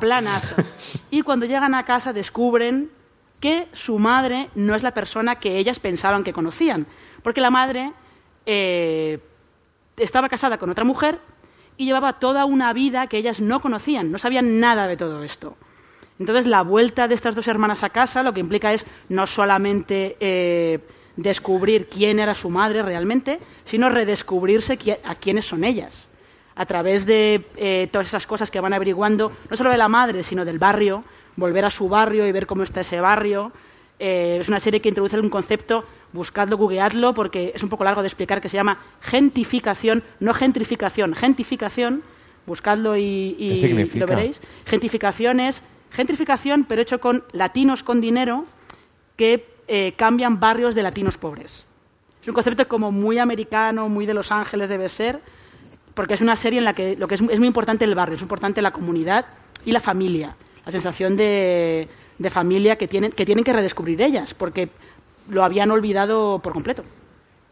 Planazo. Y cuando llegan a casa descubren que su madre no es la persona que ellas pensaban que conocían. Porque la madre eh, estaba casada con otra mujer y llevaba toda una vida que ellas no conocían, no sabían nada de todo esto. Entonces, la vuelta de estas dos hermanas a casa lo que implica es no solamente eh, descubrir quién era su madre realmente, sino redescubrirse a quiénes son ellas. A través de eh, todas esas cosas que van averiguando, no solo de la madre, sino del barrio, volver a su barrio y ver cómo está ese barrio. Eh, es una serie que introduce un concepto, buscadlo, googleadlo, porque es un poco largo de explicar, que se llama gentificación, no gentrificación, gentificación, buscadlo y, lo veréis. Gentrificación es gentrificación, pero hecho con latinos con dinero que eh, cambian barrios de latinos pobres. Es un concepto como muy americano, muy de Los Ángeles debe ser, porque es una serie en la que lo que es, es muy importante el barrio, es importante la comunidad y la familia, la sensación de, de familia que tienen, que tienen que redescubrir ellas, porque lo habían olvidado por completo.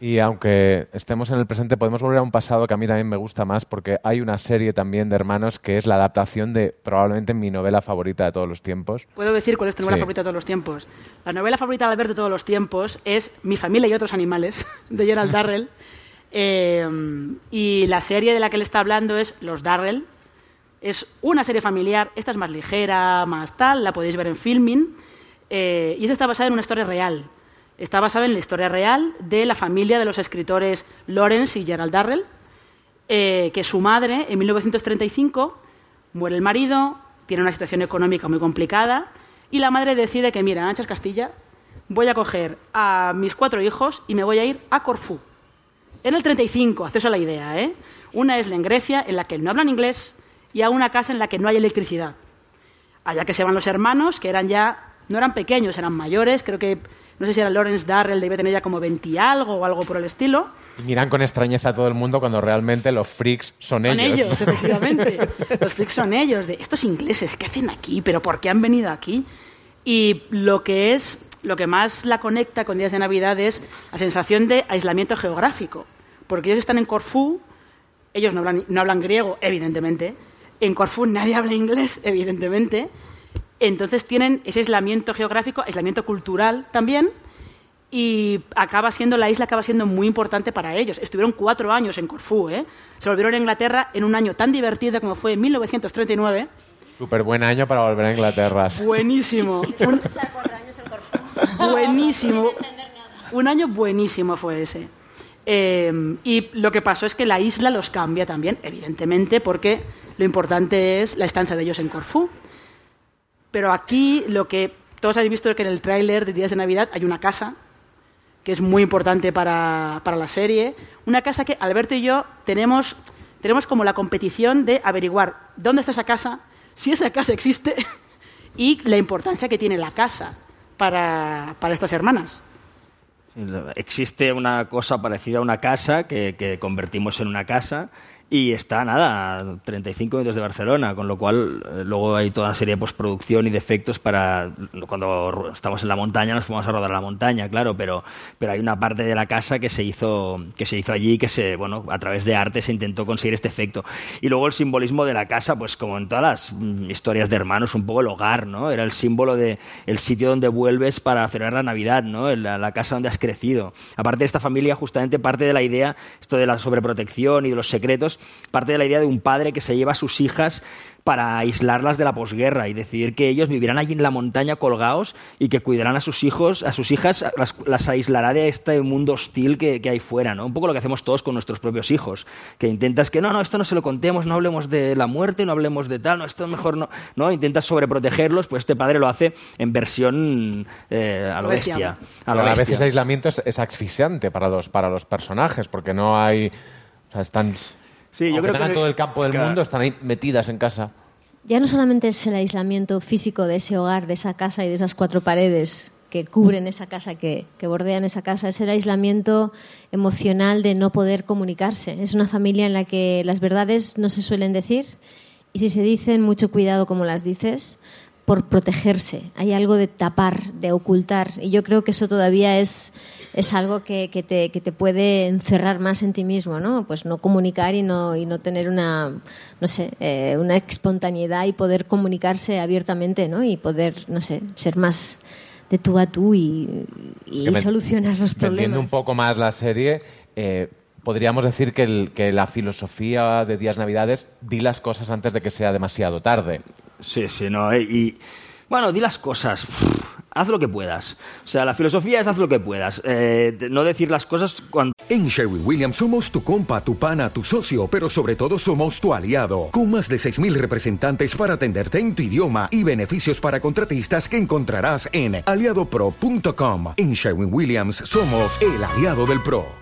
Y aunque estemos en el presente, podemos volver a un pasado que a mí también me gusta más porque hay una serie también de hermanos que es la adaptación de probablemente mi novela favorita de todos los tiempos. Puedo decir cuál es tu novela Sí. favorita de todos los tiempos. La novela favorita de Albert de todos los tiempos es Mi familia y otros animales, de Gerald Darrell. Eh, y la serie de la que él está hablando es Los Darrell. Es una serie familiar, esta es más ligera, más tal, la podéis ver en filming. Eh, y esta está basada en una historia real. Está basada en la historia real de la familia de los escritores Lawrence y Gerald Darrell, eh, que su madre, en 1935, muere el marido, tiene una situación económica muy complicada, y la madre decide que, mira, Anchas Castilla, voy a coger a mis cuatro hijos y me voy a ir a Corfú. En el 35, haceos a la idea, ¿eh? Una isla en Grecia en la que no hablan inglés y a una casa en la que no hay electricidad. Allá que se van los hermanos, que eran ya, no eran pequeños, eran mayores, creo que, no sé si era Lawrence Darrell, debía tener ya como 20 y algo o algo por el estilo. Y miran con extrañeza a todo el mundo cuando realmente los freaks son, Son ellos, efectivamente. Los freaks son ellos, de estos ingleses, ¿qué hacen aquí? ¿Pero por qué han venido aquí? Y lo que es, lo que más la conecta con días de Navidad es la sensación de aislamiento geográfico. Porque ellos están en Corfú, ellos no hablan, no hablan griego, evidentemente. En Corfú nadie habla inglés, evidentemente. Entonces tienen ese aislamiento geográfico, aislamiento cultural también, y acaba siendo la isla acaba siendo muy importante para ellos. Estuvieron cuatro años en Corfú, ¿eh? Se volvieron a Inglaterra en un año tan divertido como fue en 1939. Súper buen año para volver a Inglaterra. Buenísimo. Buenísimo. Un año buenísimo fue ese. Eh, y lo que pasó es que la isla los cambia también, evidentemente, porque lo importante es la estancia de ellos en Corfú. Pero aquí lo que todos habéis visto es que en el tráiler de Días de Navidad hay una casa que es muy importante para, para la serie. Una casa que Alberto y yo tenemos, tenemos como la competición de averiguar dónde está esa casa, si esa casa existe y la importancia que tiene la casa para, para estas hermanas. Existe una cosa parecida a una casa que, convertimos en una casa y está, nada, a 35 minutos de Barcelona, con lo cual eh, luego hay toda una serie de postproducción y de efectos para cuando estamos en la montaña nos fuimos a rodar a la montaña, claro, pero, pero hay una parte de la casa que se hizo que se hizo allí que se, bueno, a través de arte se intentó conseguir este efecto. Y luego el simbolismo de la casa, pues como en todas las mm, historias de hermanos, un poco el hogar, ¿no? Era el símbolo de el sitio donde vuelves para celebrar la Navidad, ¿no? La, la casa donde has crecido. Aparte de esta familia, justamente parte de la idea, esto de la sobreprotección y de los secretos, parte de la idea de un padre que se lleva a sus hijas para aislarlas de la posguerra y decidir que ellos vivirán allí en la montaña colgados y que cuidarán a sus hijos, a sus hijas, las, las aislará de este mundo hostil que, que hay fuera, ¿no? Un poco lo que hacemos todos con nuestros propios hijos, que intentas que no, no, esto no se lo contemos, no hablemos de la muerte, no hablemos de tal, no, esto mejor no, no, intentas sobreprotegerlos, pues este padre lo hace en versión eh, a lo Bestia. bestia. A lo a veces bestia. aislamiento es, es asfixiante para los, para los personajes, porque no hay... O sea, están... Sí, yo creo tengan que- todo el campo del que- mundo, están ahí metidas en casa. ya no solamente es el aislamiento físico de ese hogar, de esa casa y de esas cuatro paredes que cubren esa casa, que, que, bordean esa casa, es el aislamiento emocional de no poder comunicarse. Es una familia en la que las verdades no se suelen decir y si se dicen, mucho cuidado como las dices, por protegerse. Hay algo de tapar, de ocultar. Y yo creo que eso todavía es, es algo que, que, te, que, te, puede encerrar más en ti mismo, ¿no? Pues no comunicar y no, y no tener una, no sé, eh, una espontaneidad y poder comunicarse abiertamente, ¿no? Y poder, no sé, ser más de tú a tú y, y me, solucionar los problemas. Entiendo un poco más la serie. Eh, podríamos decir que, el, que, la filosofía de Días Navidades, di las cosas antes de que sea demasiado tarde. Sí, sí, no. Y, bueno, di las cosas. Haz lo que puedas. O sea, la filosofía es haz lo que puedas. Eh, no decir las cosas cuando... En Sherwin Williams somos tu compa, tu pana, tu socio, pero sobre todo somos tu aliado. Con más de 6.000 representantes para atenderte en tu idioma y beneficios para contratistas que encontrarás en aliadopro.com. En Sherwin Williams somos el aliado del PRO.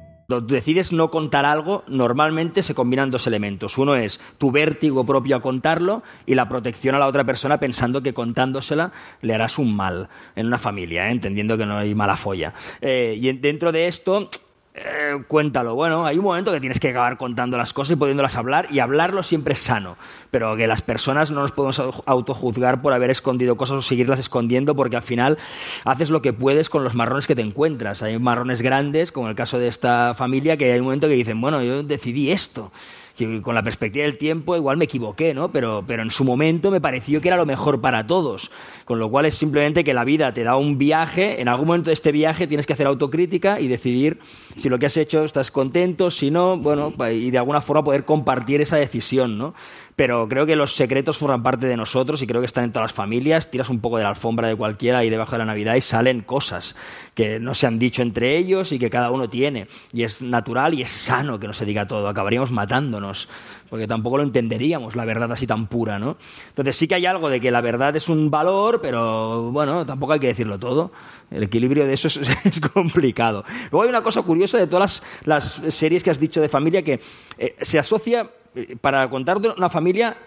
Cuando decides no contar algo, normalmente se combinan dos elementos. Uno es tu vértigo propio a contarlo y la protección a la otra persona pensando que contándosela le harás un mal en una familia, ¿eh? entendiendo que no hay mala folla. Eh, y dentro de esto, eh, cuéntalo. Bueno, hay un momento que tienes que acabar contando las cosas y pudiéndolas hablar, y hablarlo siempre es sano, pero que las personas no nos podemos autojuzgar por haber escondido cosas o seguirlas escondiendo, porque al final haces lo que puedes con los marrones que te encuentras. Hay marrones grandes, como el caso de esta familia, que hay un momento que dicen, bueno, yo decidí esto con la perspectiva del tiempo igual me equivoqué, ¿no? Pero, pero en su momento me pareció que era lo mejor para todos. Con lo cual es simplemente que la vida te da un viaje, en algún momento de este viaje tienes que hacer autocrítica y decidir si lo que has hecho estás contento, si no, bueno, y de alguna forma poder compartir esa decisión, ¿no? Pero creo que los secretos forman parte de nosotros y creo que están en todas las familias. Tiras un poco de la alfombra de cualquiera y debajo de la Navidad y salen cosas que no se han dicho entre ellos y que cada uno tiene. Y es natural y es sano que no se diga todo. Acabaríamos matándonos porque tampoco lo entenderíamos la verdad así tan pura, ¿no? Entonces sí que hay algo de que la verdad es un valor, pero bueno, tampoco hay que decirlo todo. El equilibrio de eso es, complicado. Luego hay una cosa curiosa de todas las, las series que has dicho de familia que eh, se asocia para contar de una familia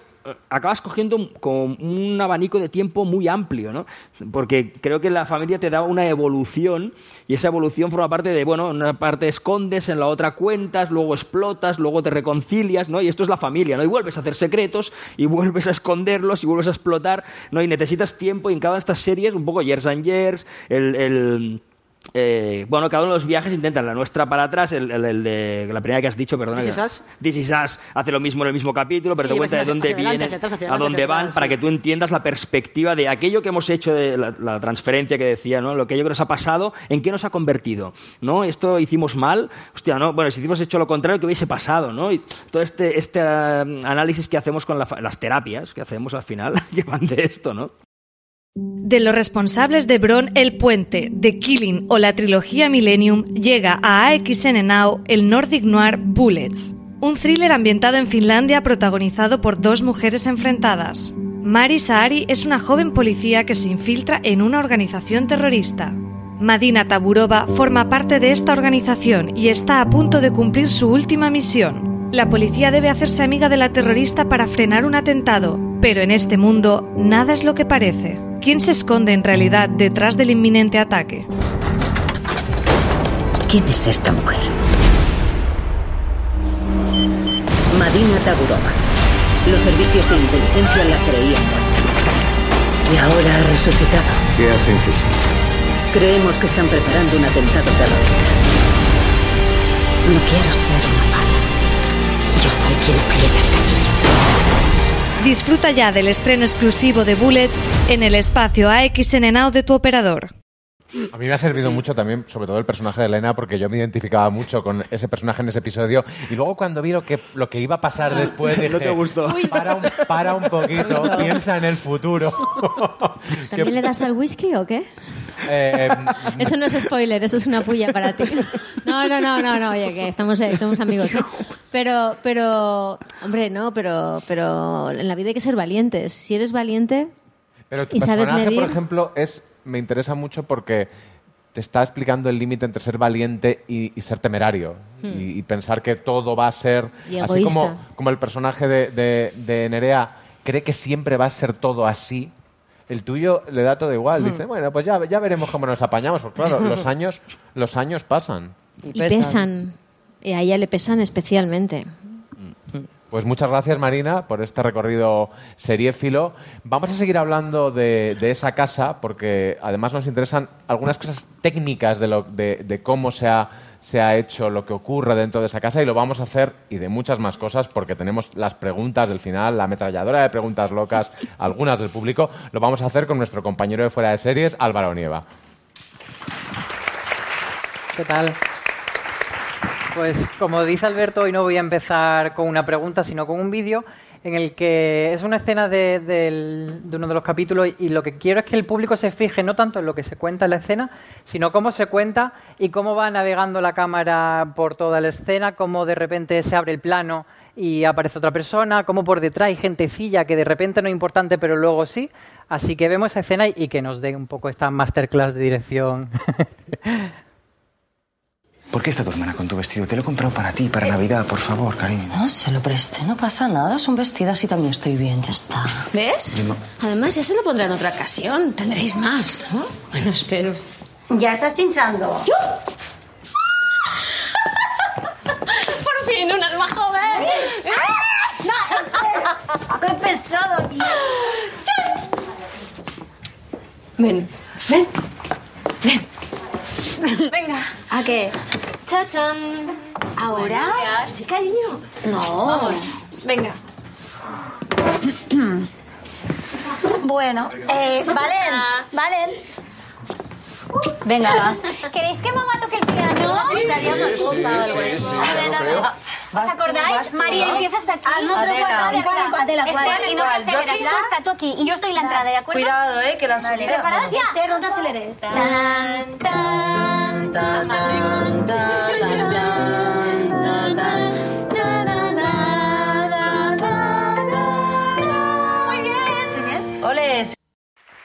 acabas cogiendo con un abanico de tiempo muy amplio, ¿no? Porque creo que la familia te da una evolución y esa evolución forma parte de, bueno, en una parte escondes, en la otra cuentas, luego explotas, luego te reconcilias, ¿no? Y esto es la familia, ¿no? Y vuelves a hacer secretos y vuelves a esconderlos y vuelves a explotar, ¿no? Y necesitas tiempo y en cada de estas series, un poco years and years, el, el eh, bueno, cada uno de los viajes intentan la nuestra para atrás, el, el, el de la primera que has dicho, perdona. This is Us. This is Us hace lo mismo en el mismo capítulo, pero Sí, te cuenta de dónde adelante, vienen, atrás, a dónde van, atrás, para sí. que tú entiendas la perspectiva de aquello que hemos hecho, de la, la transferencia que decía, ¿no? Lo que ello que nos ha pasado, ¿en qué nos ha convertido? ¿No? Esto hicimos mal, hostia, ¿no? Bueno, si hicimos hecho lo contrario, ¿qué hubiese pasado? ¿no? Y todo este, este eh, análisis que hacemos con la las terapias que hacemos al final, que van de esto, ¿no? De los responsables de Bron El Puente, The Killing o la trilogía Millennium, llega a AXN Now el Nordic Noir Bullets, un thriller ambientado en Finlandia protagonizado por dos mujeres enfrentadas. Mari Saari es una joven policía que se infiltra en una organización terrorista. Madina Taburova forma parte de esta organización y está a punto de cumplir su última misión. La policía debe hacerse amiga de la terrorista para frenar un atentado, pero en este mundo nada es lo que parece. ¿Quién se esconde en realidad detrás del inminente ataque? ¿Quién es esta mujer? Madina Tagurova. Los servicios de inteligencia la creían. Y ahora ha resucitado. ¿Qué hacen Fisi? Creemos que están preparando un atentado terrorista. No quiero ser una bala. Yo soy quien el gatillo. Disfruta ya del estreno exclusivo de Bullets en el espacio AXN Now de tu operador. A mí me ha servido mucho también, sobre todo el personaje de Elena, porque yo me identificaba mucho con ese personaje en ese episodio. Y luego cuando vi lo que, lo que iba a pasar después, dije, No te gustó. Para, un, para un poquito, No. piensa en el futuro. ¿También le das al whisky o qué? Eh, Eso no es spoiler, eso es una puya para ti. No, no, no, no, no, oye, que estamos, eh, somos amigos. ¿eh? Pero, pero, hombre, no, pero, pero en la vida hay que ser valientes. Si eres valiente Pero tu y sabes personaje, medir... por ejemplo, es me interesa mucho porque te está explicando el límite entre ser valiente y, y ser temerario. Hmm. Y, y pensar que todo va a ser... Y así como, el personaje de, de, de Nerea cree que siempre va a ser todo así. El tuyo le da todo igual. Hmm. Dice, bueno, pues ya, ya veremos cómo nos apañamos. Porque claro, los años, los años pasan. Y pesan. Y a ella le pesan especialmente. Pues muchas gracias, Marina, por este recorrido seriéfilo. Vamos a seguir hablando de, de esa casa, porque además nos interesan algunas cosas técnicas de, lo, de, cómo se ha, se ha hecho lo que ocurre dentro de esa casa y lo vamos a hacer y de muchas más cosas, porque tenemos las preguntas del final, la ametralladora de preguntas locas, algunas del público. Lo vamos a hacer con nuestro compañero de fuera de series, Álvaro Nieva. ¿Qué tal? Pues como dice Alberto, hoy no voy a empezar con una pregunta, sino con un vídeo en el que es una escena de, de uno de los capítulos y lo que quiero es que el público se fije no tanto en lo que se cuenta en la escena, sino cómo se cuenta y cómo va navegando la cámara por toda la escena, cómo de repente se abre el plano y aparece otra persona, cómo por detrás hay gentecilla que de repente no es importante pero luego sí. Así que vemos esa escena y, y que nos dé un poco esta masterclass de dirección. ¿Por qué está tu hermana con tu vestido? Te lo he comprado para ti, para Navidad, por favor, cariño. No, se lo presté, no pasa nada. Es un vestido, así también estoy bien, ya está. ¿Ves? No- Además, ya se lo pondrá en otra ocasión. Tendréis más, ¿no? Bueno, espero. Ya estás chinchando. ¿Yo? Por fin, un alma joven. ¡No! ¡Qué pesado, tío! Ven, ven, ven. Venga. ¿A qué? Chachán. ¿Ahora? Sí, cariño. No. Vamos, venga. Bueno, eh, Valen, Valen. Venga, va. ¿Queréis que mamá toque el piano? O algo así. A ver, a ver. ¿Os acordáis? María, empiezas aquí. Ah, no, pero Adela, ¿cuál, Adela, cuál, Adela, cuál? Esther, y no te ¿Cuál? ¿Yo aceleras. aquí? Tú estás tú aquí y yo estoy en la entrada, ¿de acuerdo? Cuidado, eh, que la Vale, subida- ¿Preparadas ya? Esther, no te aceleres. Tan, tan, tan, tan, Muy bien. ¡Ole!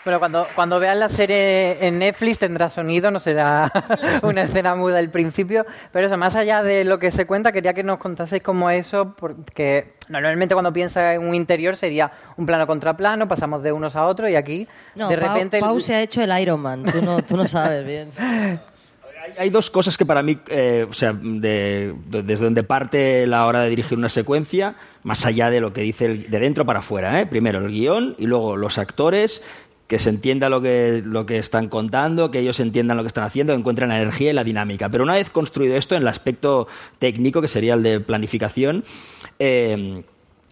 Bueno, cuando, cuando veas la serie en Netflix tendrá sonido, no será una escena muda al principio, pero eso, más allá de lo que se cuenta, quería que nos contaseis cómo eso, porque normalmente cuando piensas en un interior sería un plano contra plano, pasamos de unos a otros y aquí No, de Pau- repente... Pau, se ha hecho el Iron Man. Tú no, tú no sabes bien. Hay, hay dos cosas que para mí, eh, o sea, de- de- desde donde parte la hora de dirigir una secuencia, más allá de lo que dice el- de dentro para afuera. ¿eh? Primero el guion y luego los actores, que se entienda lo que, lo que están contando, que ellos entiendan lo que están haciendo, encuentren la energía y la dinámica. Pero una vez construido esto en el aspecto técnico, que sería el de planificación, eh,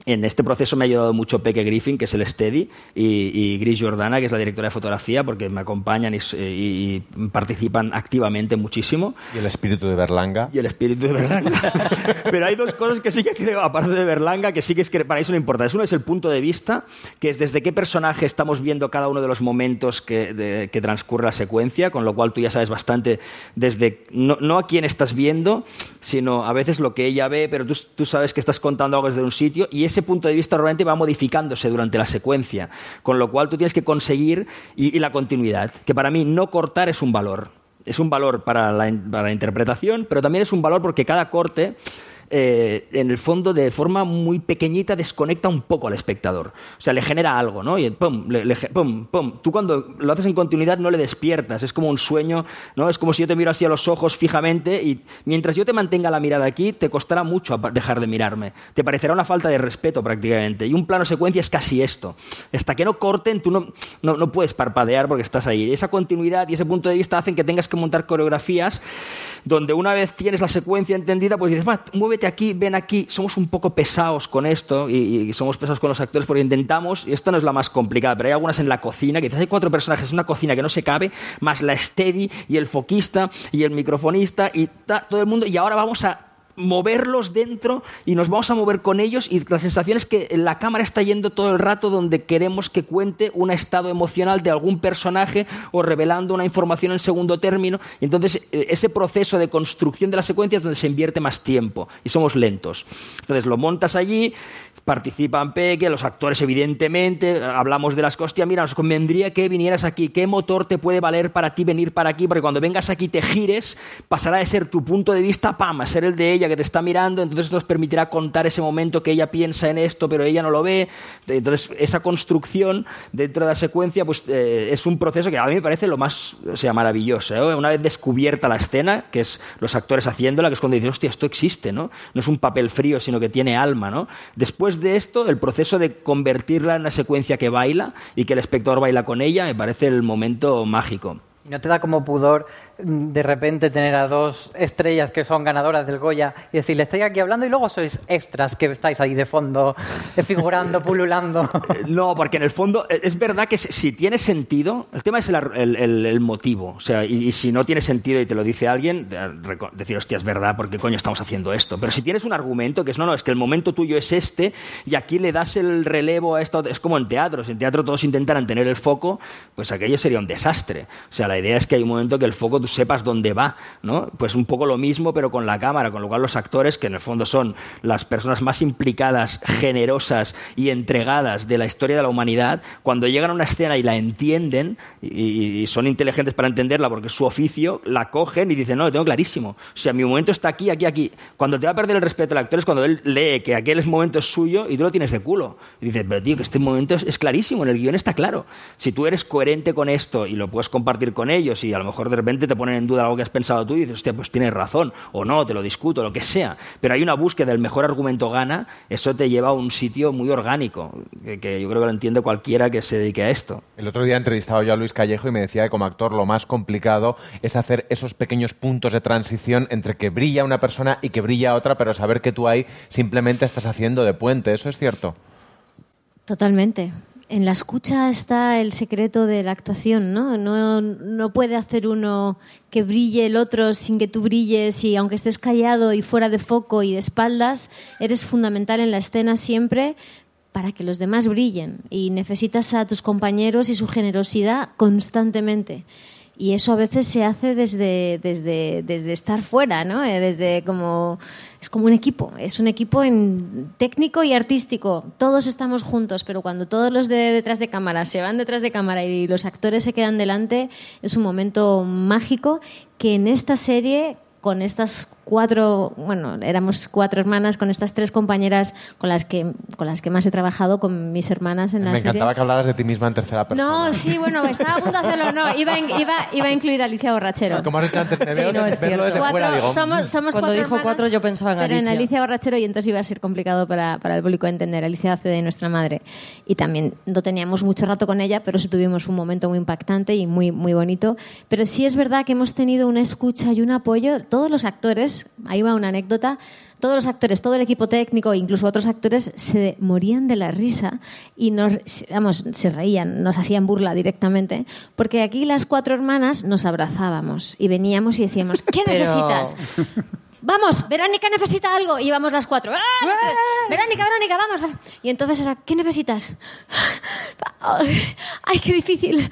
en este proceso me ha ayudado mucho Peque Griffin, que es el Steady, y, y Gris Jordana, que es la directora de fotografía, porque me acompañan y, y- y participan activamente muchísimo. Y el espíritu de Berlanga. Y el espíritu de Berlanga. Pero hay dos cosas que sí que creo, aparte de Berlanga, que sí que es que para eso no importa. Uno es el punto de vista, que es desde qué personaje estamos viendo cada uno de los momentos que, de- que transcurre la secuencia, con lo cual tú ya sabes bastante desde no, no a quién estás viendo, sino a veces lo que ella ve, pero tú, tú sabes que estás contando algo desde un sitio y ese punto de vista realmente va modificándose durante la secuencia, con lo cual tú tienes que conseguir y, la continuidad, que para mí no cortar es un valor. Es un valor para la interpretación, pero también es un valor porque cada corte eh, en el fondo de forma muy pequeñita desconecta un poco al espectador. O sea, le genera algo, ¿no? Y pum, le- le pum, pum. Tú cuando lo haces en continuidad no le despiertas, es como un sueño, ¿no? Es como si yo te miro así a los ojos fijamente y mientras yo te mantenga la mirada aquí, te costará mucho dejar de mirarme. Te parecerá una falta de respeto prácticamente. Y un plano secuencia es casi esto. Hasta que no corten, tú no, no, no puedes parpadear porque estás ahí. Esa continuidad y ese punto de vista hacen que tengas que montar coreografías donde una vez tienes la secuencia entendida, pues dices, va, muévete aquí, ven aquí. Somos un poco pesados con esto y, somos pesados con los actores porque intentamos, y esta no es la más complicada, pero hay algunas en la cocina que dices, hay cuatro personajes en una cocina que no se cabe, más la steady y el foquista y el microfonista y todo el mundo, y ahora vamos a moverlos dentro y nos vamos a mover con ellos y la sensación es que la cámara está yendo todo el rato donde queremos que cuente un estado emocional de algún personaje o revelando una información en segundo término y entonces eh, ese proceso de construcción de la secuencia es donde se invierte más tiempo y somos lentos. Entonces lo montas allí, participan Peque, los actores evidentemente, hablamos de las "Hostia, mira, nos convendría que vinieras aquí, qué motor te puede valer para ti venir para aquí, porque cuando vengas aquí te gires, pasará de ser tu punto de vista, pam, a ser el de ella que te está mirando, entonces nos permitirá contar ese momento que ella piensa en esto, pero ella no lo ve. Entonces, esa construcción dentro de la secuencia, pues eh, es un proceso que a mí me parece lo más, sea, maravilloso. ¿eh? Una vez descubierta la escena, que es los actores haciéndola, que es cuando dices, hostia, esto existe, ¿no? No es un papel frío, sino que tiene alma, ¿no? Después de esto, el proceso de convertirla en una secuencia que baila y que el espectador baila con ella, me parece el momento mágico. ¿Y ¿No te da como pudor de repente tener a dos estrellas que son ganadoras del Goya y decirle, estoy aquí hablando y luego sois extras que estáis ahí de fondo, eh, figurando, pululando? No, porque en el fondo eh, es verdad que si- tiene sentido, el tema es el, motivo. O sea, y, y si no tiene sentido y te lo dice alguien, eh, decir, hostia, es verdad, ¿por qué coño estamos haciendo esto? Pero si tienes un argumento que es, no, no, es que el momento tuyo es este y aquí le das el relevo a esto, es como en teatro. Si en teatro todos intentan tener el foco, pues aquello sería un desastre. O sea, la idea es que hay un momento que el foco tú sepas dónde va, ¿no? Pues un poco lo mismo, pero con la cámara, con lo cual los actores, que en el fondo son las personas más implicadas, generosas y entregadas de la historia de la humanidad, cuando llegan a una escena y la entienden, y, son inteligentes para entenderla porque es su oficio, la cogen y dicen, no, lo tengo clarísimo. O sea, mi momento está aquí, aquí, aquí. Cuando te va a perder el respeto al actor es cuando él lee que aquel momento es suyo y tú lo tienes de culo. Y dices, pero tío, que este momento es, es clarísimo, en el guion está claro. Si tú eres coherente con esto y lo puedes compartir con ellos y a lo mejor de repente te ponen en duda algo que has pensado tú y dices, hostia, pues tienes razón, o no, te lo discuto, lo que sea. Pero hay una búsqueda del mejor argumento gana, eso te lleva a un sitio muy orgánico, que, que yo creo que lo entiende cualquiera que se dedique a esto. El otro día entrevistaba yo a Luis Callejo y me decía que como actor lo más complicado es hacer esos pequeños puntos de transición entre que brilla una persona y que brilla otra, pero saber que tú ahí simplemente estás haciendo de puente. ¿Eso es cierto? Totalmente. En la escucha está el secreto de la actuación, ¿no? No, puede hacer uno que brille el otro sin que tú brilles y aunque estés callado y fuera de foco y de espaldas, eres fundamental en la escena siempre para que los demás brillen y necesitas a tus compañeros y su generosidad constantemente. Y eso a veces se hace desde, desde, desde estar fuera, ¿no? Eh, Desde como es como un equipo, es un equipo en técnico y artístico. Todos estamos juntos, pero cuando todos los de detrás de cámara se van detrás de cámara y los actores se quedan delante, es un momento mágico que en esta serie con estas cuatro, bueno, éramos cuatro hermanas, con estas tres compañeras con las que, con las que más he trabajado, con mis hermanas en la me serie. encantaba que hablaras de ti misma en tercera persona. No, sí, bueno, estaba a punto de hacerlo. No, iba, iba, iba a incluir a Alicia Borrachero. Como has dicho antes, me veo no, es verlo desde cierto. fuera, Cuatro- digo, somos, "Mm". somos Cuando cuatro dijo hermanas, cuatro, yo pensaba en pero en Alicia. Alicia Borrachero y entonces iba a ser complicado para, para el público entender. Alicia hace de nuestra madre. Y también no teníamos mucho rato con ella, pero sí tuvimos un momento muy impactante y muy, muy bonito. Pero sí es verdad que hemos tenido una escucha y un apoyo. Todos los actores, ahí va una anécdota, todos los actores, todo el equipo técnico, incluso otros actores, se morían de la risa y nos, vamos, se reían, nos hacían burla directamente, porque aquí las cuatro hermanas nos abrazábamos y veníamos y decíamos, ¿qué Pero- necesitas? Vamos, Verónica necesita algo. Y íbamos las cuatro. ¡Ah! Verónica, Verónica, vamos. Y entonces era, ¿qué necesitas? Ay, qué difícil.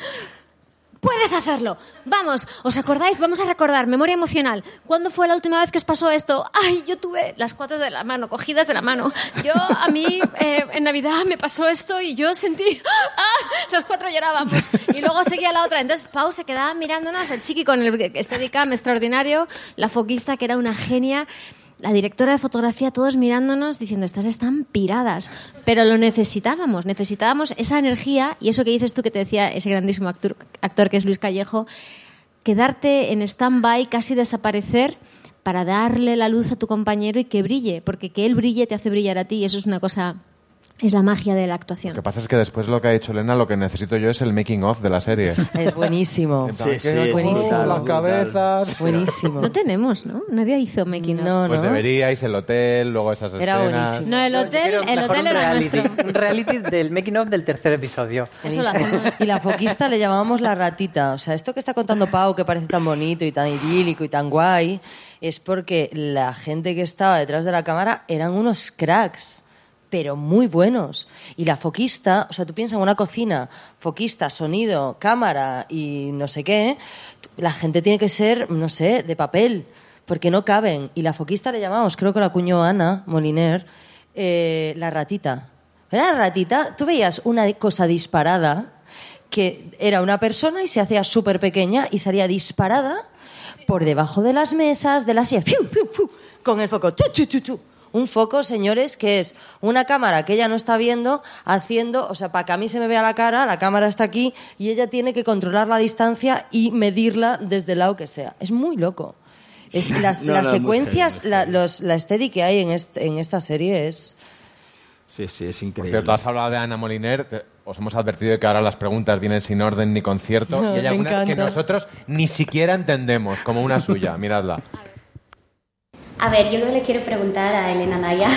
Puedes hacerlo. Vamos, ¿os acordáis? Vamos a recordar, memoria emocional. ¿Cuándo fue la última vez que os pasó esto? Ay, yo tuve las cuatro de la mano, cogidas de la mano. Yo, a mí, eh, en Navidad me pasó esto y yo sentí... ¡Ah! Las cuatro llorábamos. Y luego seguía la otra. Entonces, Pau se quedaba mirándonos, el chiqui con el Steadicam extraordinario, la foquista que era una genia la directora de fotografía, todos mirándonos diciendo, estas están piradas. Pero lo necesitábamos, necesitábamos esa energía y eso que dices tú que te decía ese grandísimo actor, actor que es Luis Callejo, quedarte en stand-by, casi desaparecer para darle la luz a tu compañero y que brille, porque que él brille te hace brillar a ti y eso es una cosa Es la magia de la actuación. Lo que pasa es que después lo que ha dicho Elena, lo que necesito yo es el making of de la serie. Es buenísimo. Sí, sí, es buenísimo. brutal, las cabezas. Buenísimo. No tenemos, ¿no? Nadie hizo making of. No, Pues no. deberíais, el hotel, luego esas Era escenas. buenísimo. No, el hotel, el hotel era reality, nuestro. Un reality del making of del tercer episodio. Eso lo hacemos. Y la foquista le llamábamos la ratita. O sea, esto que está contando Pau, que parece tan bonito y tan idílico y tan guay, es porque la gente que estaba detrás de la cámara eran unos cracks, pero muy buenos. Y la foquista, o sea, tú piensas en una cocina, foquista, sonido, cámara y no sé qué, la gente tiene que ser, no sé, de papel, porque no caben. Y la foquista le llamamos, creo que la acuñó Ana Moliner, eh, la ratita. Era la ratita, tú veías una cosa disparada que era una persona y se hacía súper pequeña y salía disparada por debajo de las mesas, de la silla, ¡fiu, fiu, fiu! con el foco. tu, tu, tu. Un foco, señores, que es una cámara que ella no está viendo, haciendo, o sea, para que a mí se me vea la cara, la cámara está aquí y ella tiene que controlar la distancia y medirla desde el lado que sea. Es muy loco. Es, las No, las no, muy secuencias, la, los, la estética que hay en, est- en esta serie es... Sí, sí, es Por increíble. cierto, has hablado de Ana Moliner. te- os hemos advertido de que ahora las preguntas vienen sin orden ni concierto. y hay Me algunas que encanta. nosotros ni siquiera entendemos, como una suya. Miradla. A ver, yo le quiero preguntar a Elena Naya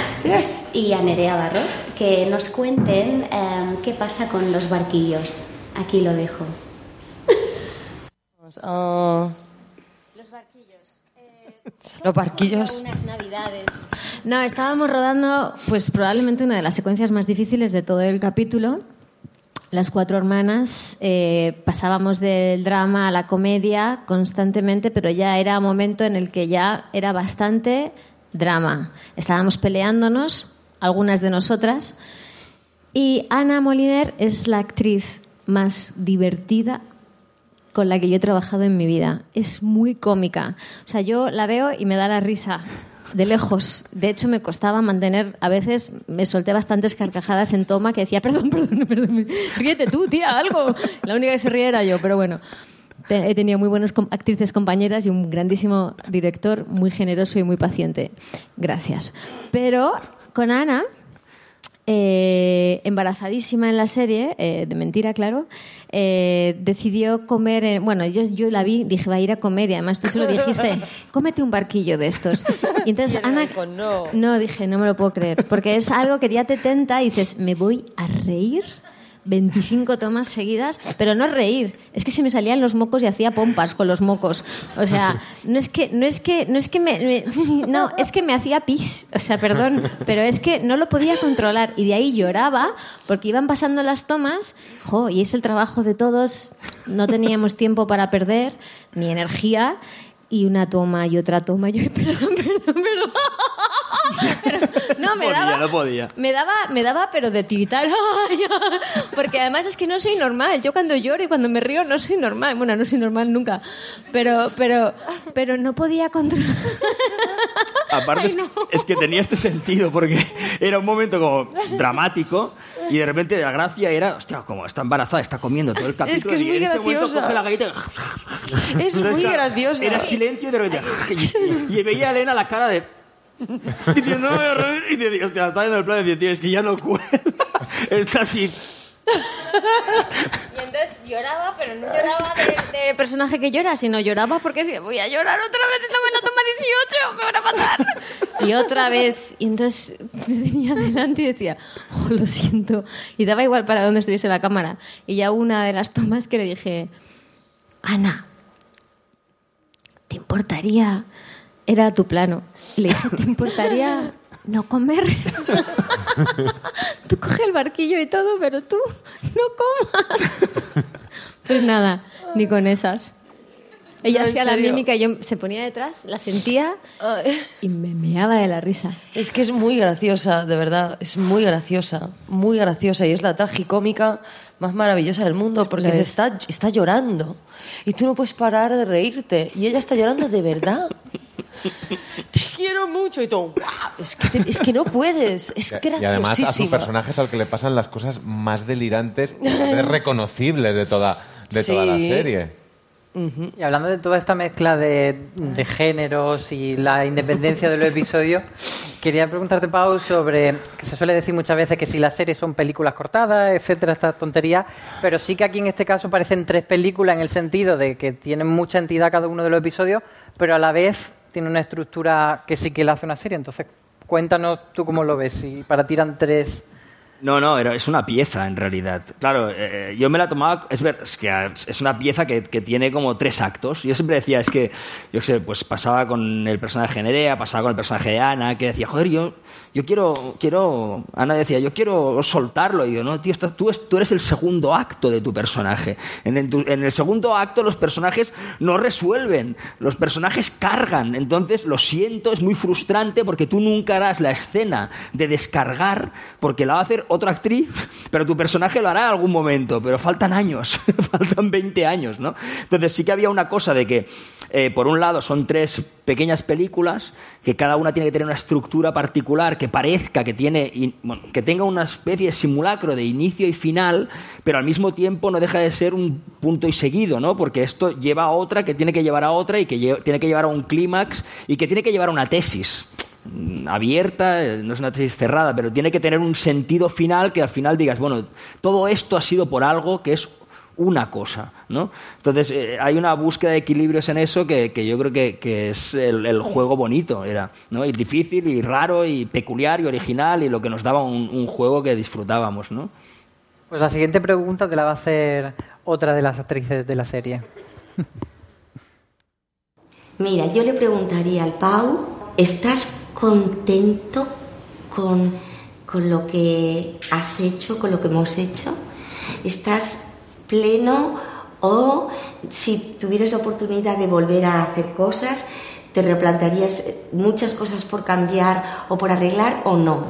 y a Nerea Barros que nos cuenten eh, qué pasa con los barquillos. Aquí lo dejo. Ah, Los barquillos. los barquillos... Unas navidades. No, estábamos rodando, pues probablemente una de las secuencias más difíciles de todo el capítulo. Las cuatro hermanas eh, pasábamos del drama a la comedia constantemente, pero ya era un momento en el que ya era bastante drama. Estábamos peleándonos, algunas de nosotras, y Ana Moliner es la actriz más divertida con la que yo he trabajado en mi vida. Es muy cómica. O sea, yo la veo y me da la risa de lejos. De hecho, me costaba mantener, a veces me solté bastantes carcajadas en toma que decía, perdón, perdón, perdón, ríete tú, tía, algo. La única que se ríe era yo, pero bueno. He tenido muy buenas actrices compañeras y un grandísimo director, muy generoso y muy paciente. Gracias. Pero con Ana, eh, embarazadísima en la serie, eh, de mentira, claro, eh, decidió comer. eh, bueno, yo, yo la vi, dije, va a ir a comer y además tú se lo dijiste, cómete un barquillo de estos. Y entonces Ana. no. No, dije, no me lo puedo creer, porque es algo que ya te tenta y dices, me voy a reír 25 tomas seguidas, pero no reír, es que se me salían los mocos y hacía pompas con los mocos. O sea, no es que no es que no es que me, me- no, es que me hacía pis, o sea, perdón, pero es que no lo podía controlar. Y de ahí lloraba porque iban pasando las tomas, jo, y es el trabajo de todos, no teníamos tiempo para perder ni energía y una toma y otra toma, y yo, perdón, perdón, perdón. Pero, no, me podía, daba, no podía. me daba, me daba, pero de tiritar. Porque además es que no soy normal. Yo cuando lloro y cuando me río no soy normal. Bueno, no soy normal nunca. Pero, pero, pero no podía controlar. Aparte, es, es que tenía este sentido, porque era un momento como dramático y de repente la gracia era, hostia, como está embarazada, está comiendo todo el capítulo. que es y muy en ese graciosa. coge la galleta y- Es muy graciosa. Era silencio y de repente. Y, y veía a Elena la cara de. Diciendo, no me voy a reír. Y te digo, hostia, está viendo el plan y decía, tío, es que ya no cuela. Está así. Y entonces lloraba, pero no lloraba de, personaje que llora, sino lloraba porque decía, voy a llorar otra vez, no me la toma 18, me van a matar. Y otra vez, y entonces tenía delante y decía, oh, lo siento. Y daba igual para donde estuviese la cámara. Y ya una de las tomas que le dije, Ana, ¿te importaría? Era tu plano. Le dije, ¿te importaría no comer? tú coge el barquillo y todo, pero tú no comas. pues nada, ni con esas. Ella No, ¿en hacía la mímica y yo se ponía detrás, la sentía y me meaba de la risa. Es que es muy graciosa, de verdad. Es muy graciosa. Muy graciosa. Y es la tragicómica más maravillosa del mundo porque se es. está, está llorando. Y tú no puedes parar de reírte. Y ella está llorando de verdad. Te quiero mucho. Y tú, "Guau". Es que, te- es que no puedes. Es Y además a su personaje es al que le pasan las cosas más delirantes y reconocibles de toda, de toda la Y hablando de toda esta mezcla de, de géneros y la independencia de los episodios, quería preguntarte, Pau, sobre que se suele decir muchas veces que si las series son películas cortadas, etcétera, estas tonterías, pero sí que aquí en este caso parecen tres películas en el sentido de que tienen mucha entidad cada uno de los episodios, pero a la vez tiene una estructura que sí que la hace una serie. Entonces, cuéntanos tú cómo lo ves. Si para ti eran tres No, no, era- es una pieza en realidad. Claro, eh, yo me la tomaba, es, ver, es que es una pieza que, que tiene como tres actos. Yo siempre decía, es que, yo sé, pues pasaba con el personaje de Nerea, pasaba con el personaje de Ana, que decía, joder, yo, yo quiero, quiero, Ana decía, yo quiero soltarlo. Y yo, no, tío, estás- tú, tú eres el segundo acto de tu personaje. En el, tu- en el segundo acto los personajes no resuelven, los personajes cargan. Entonces, lo siento, es muy frustrante porque tú nunca harás la escena de descargar, porque la va a hacer otra actriz, pero tu personaje lo hará en algún momento, pero faltan años, faltan 20 años, ¿no? Entonces sí que había una cosa de que, eh, por un lado, son tres pequeñas películas que cada una tiene que tener una estructura particular que parezca que tiene que tenga una especie de simulacro de inicio y final pero al mismo tiempo no deja de ser un punto y seguido no porque esto lleva a otra que tiene que llevar a otra y que tiene que llevar a un clímax y que tiene que llevar a una tesis abierta, eh, no es una tesis cerrada, pero tiene que tener un sentido final que al final digas, bueno, todo esto ha sido por algo que es una cosa, ¿no? Entonces eh, hay una búsqueda de equilibrios en eso que, que yo creo que, que es el, el juego bonito, era, ¿no? Y difícil y raro y peculiar y original y lo que nos daba un, un juego que disfrutábamos, ¿no? Pues la siguiente pregunta te la va a hacer otra de las actrices de la serie. Mira, yo le preguntaría al Pau, ¿estás contento con, con lo que has hecho, con lo que hemos hecho? ¿Estás pleno o si tuvieras la oportunidad de volver a hacer cosas, te replantearías muchas cosas por cambiar o por arreglar o no?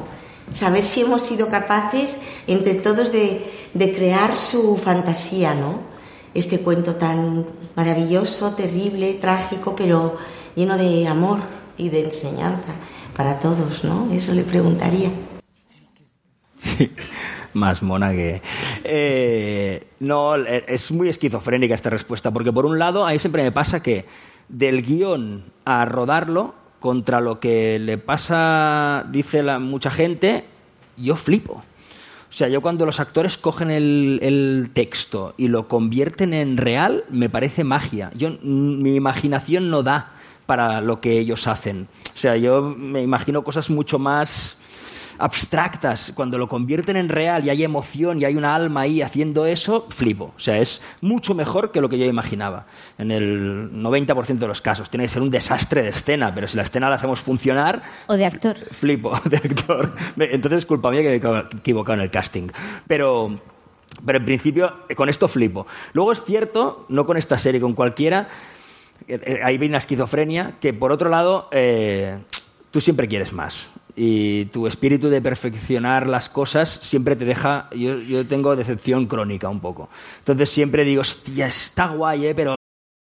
Saber si hemos sido capaces entre todos de, de crear su fantasía, ¿no? este cuento tan maravilloso, terrible, trágico, pero lleno de amor y de enseñanza para todos, ¿no? Eso le preguntaría. Más mona que... Eh, no, eh, es muy esquizofrénica esta respuesta, porque por un lado, a mí siempre me pasa que del guion a rodarlo, contra lo que le pasa, dice la, mucha gente, yo flipo. O sea, yo cuando los actores cogen el, el texto y lo convierten en real, me parece magia. Yo, mm, mi imaginación no da para lo que ellos hacen. O sea, yo me imagino cosas mucho más abstractas, cuando lo convierten en real y hay emoción y hay una alma ahí haciendo eso, flipo. O sea, es mucho mejor que lo que yo imaginaba. En el 90% de los casos. Tiene que ser un desastre de escena, pero si la escena la hacemos funcionar, O de actor. flipo de actor. Entonces es culpa mía que me he equivocado en el casting. Pero, pero en principio con esto flipo. Luego es cierto, no con esta serie, con cualquiera, ahí viene la esquizofrenia, que por otro lado eh, tú siempre quieres más. Y tu espíritu de perfeccionar las cosas siempre te deja... Yo, yo tengo decepción crónica un poco. Entonces siempre digo, hostia, está guay, ¿eh? pero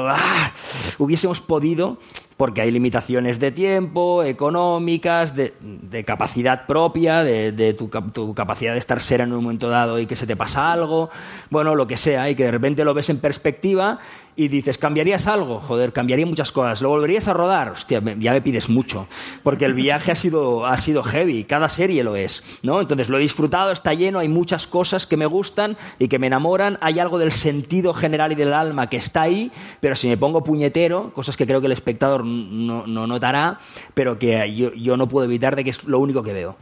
¡ah! hubiésemos podido, porque hay limitaciones de tiempo, económicas, de, de capacidad propia, de, de tu, tu capacidad de estar sereno en un momento dado y que se te pasa algo, bueno, lo que sea, y que de repente lo ves en perspectiva y dices, ¿cambiarías algo? Joder, cambiaría muchas cosas. ¿Lo volverías a rodar? Hostia, ya me pides mucho, porque el viaje ha sido, ha sido heavy, cada serie lo es, ¿no? Entonces lo he disfrutado, está lleno, hay muchas cosas que me gustan y que me enamoran, hay algo del sentido general y del alma que está ahí, pero si me pongo puñetero, cosas que creo que el espectador no, no notará, pero que yo, yo no puedo evitar de que es lo único que veo,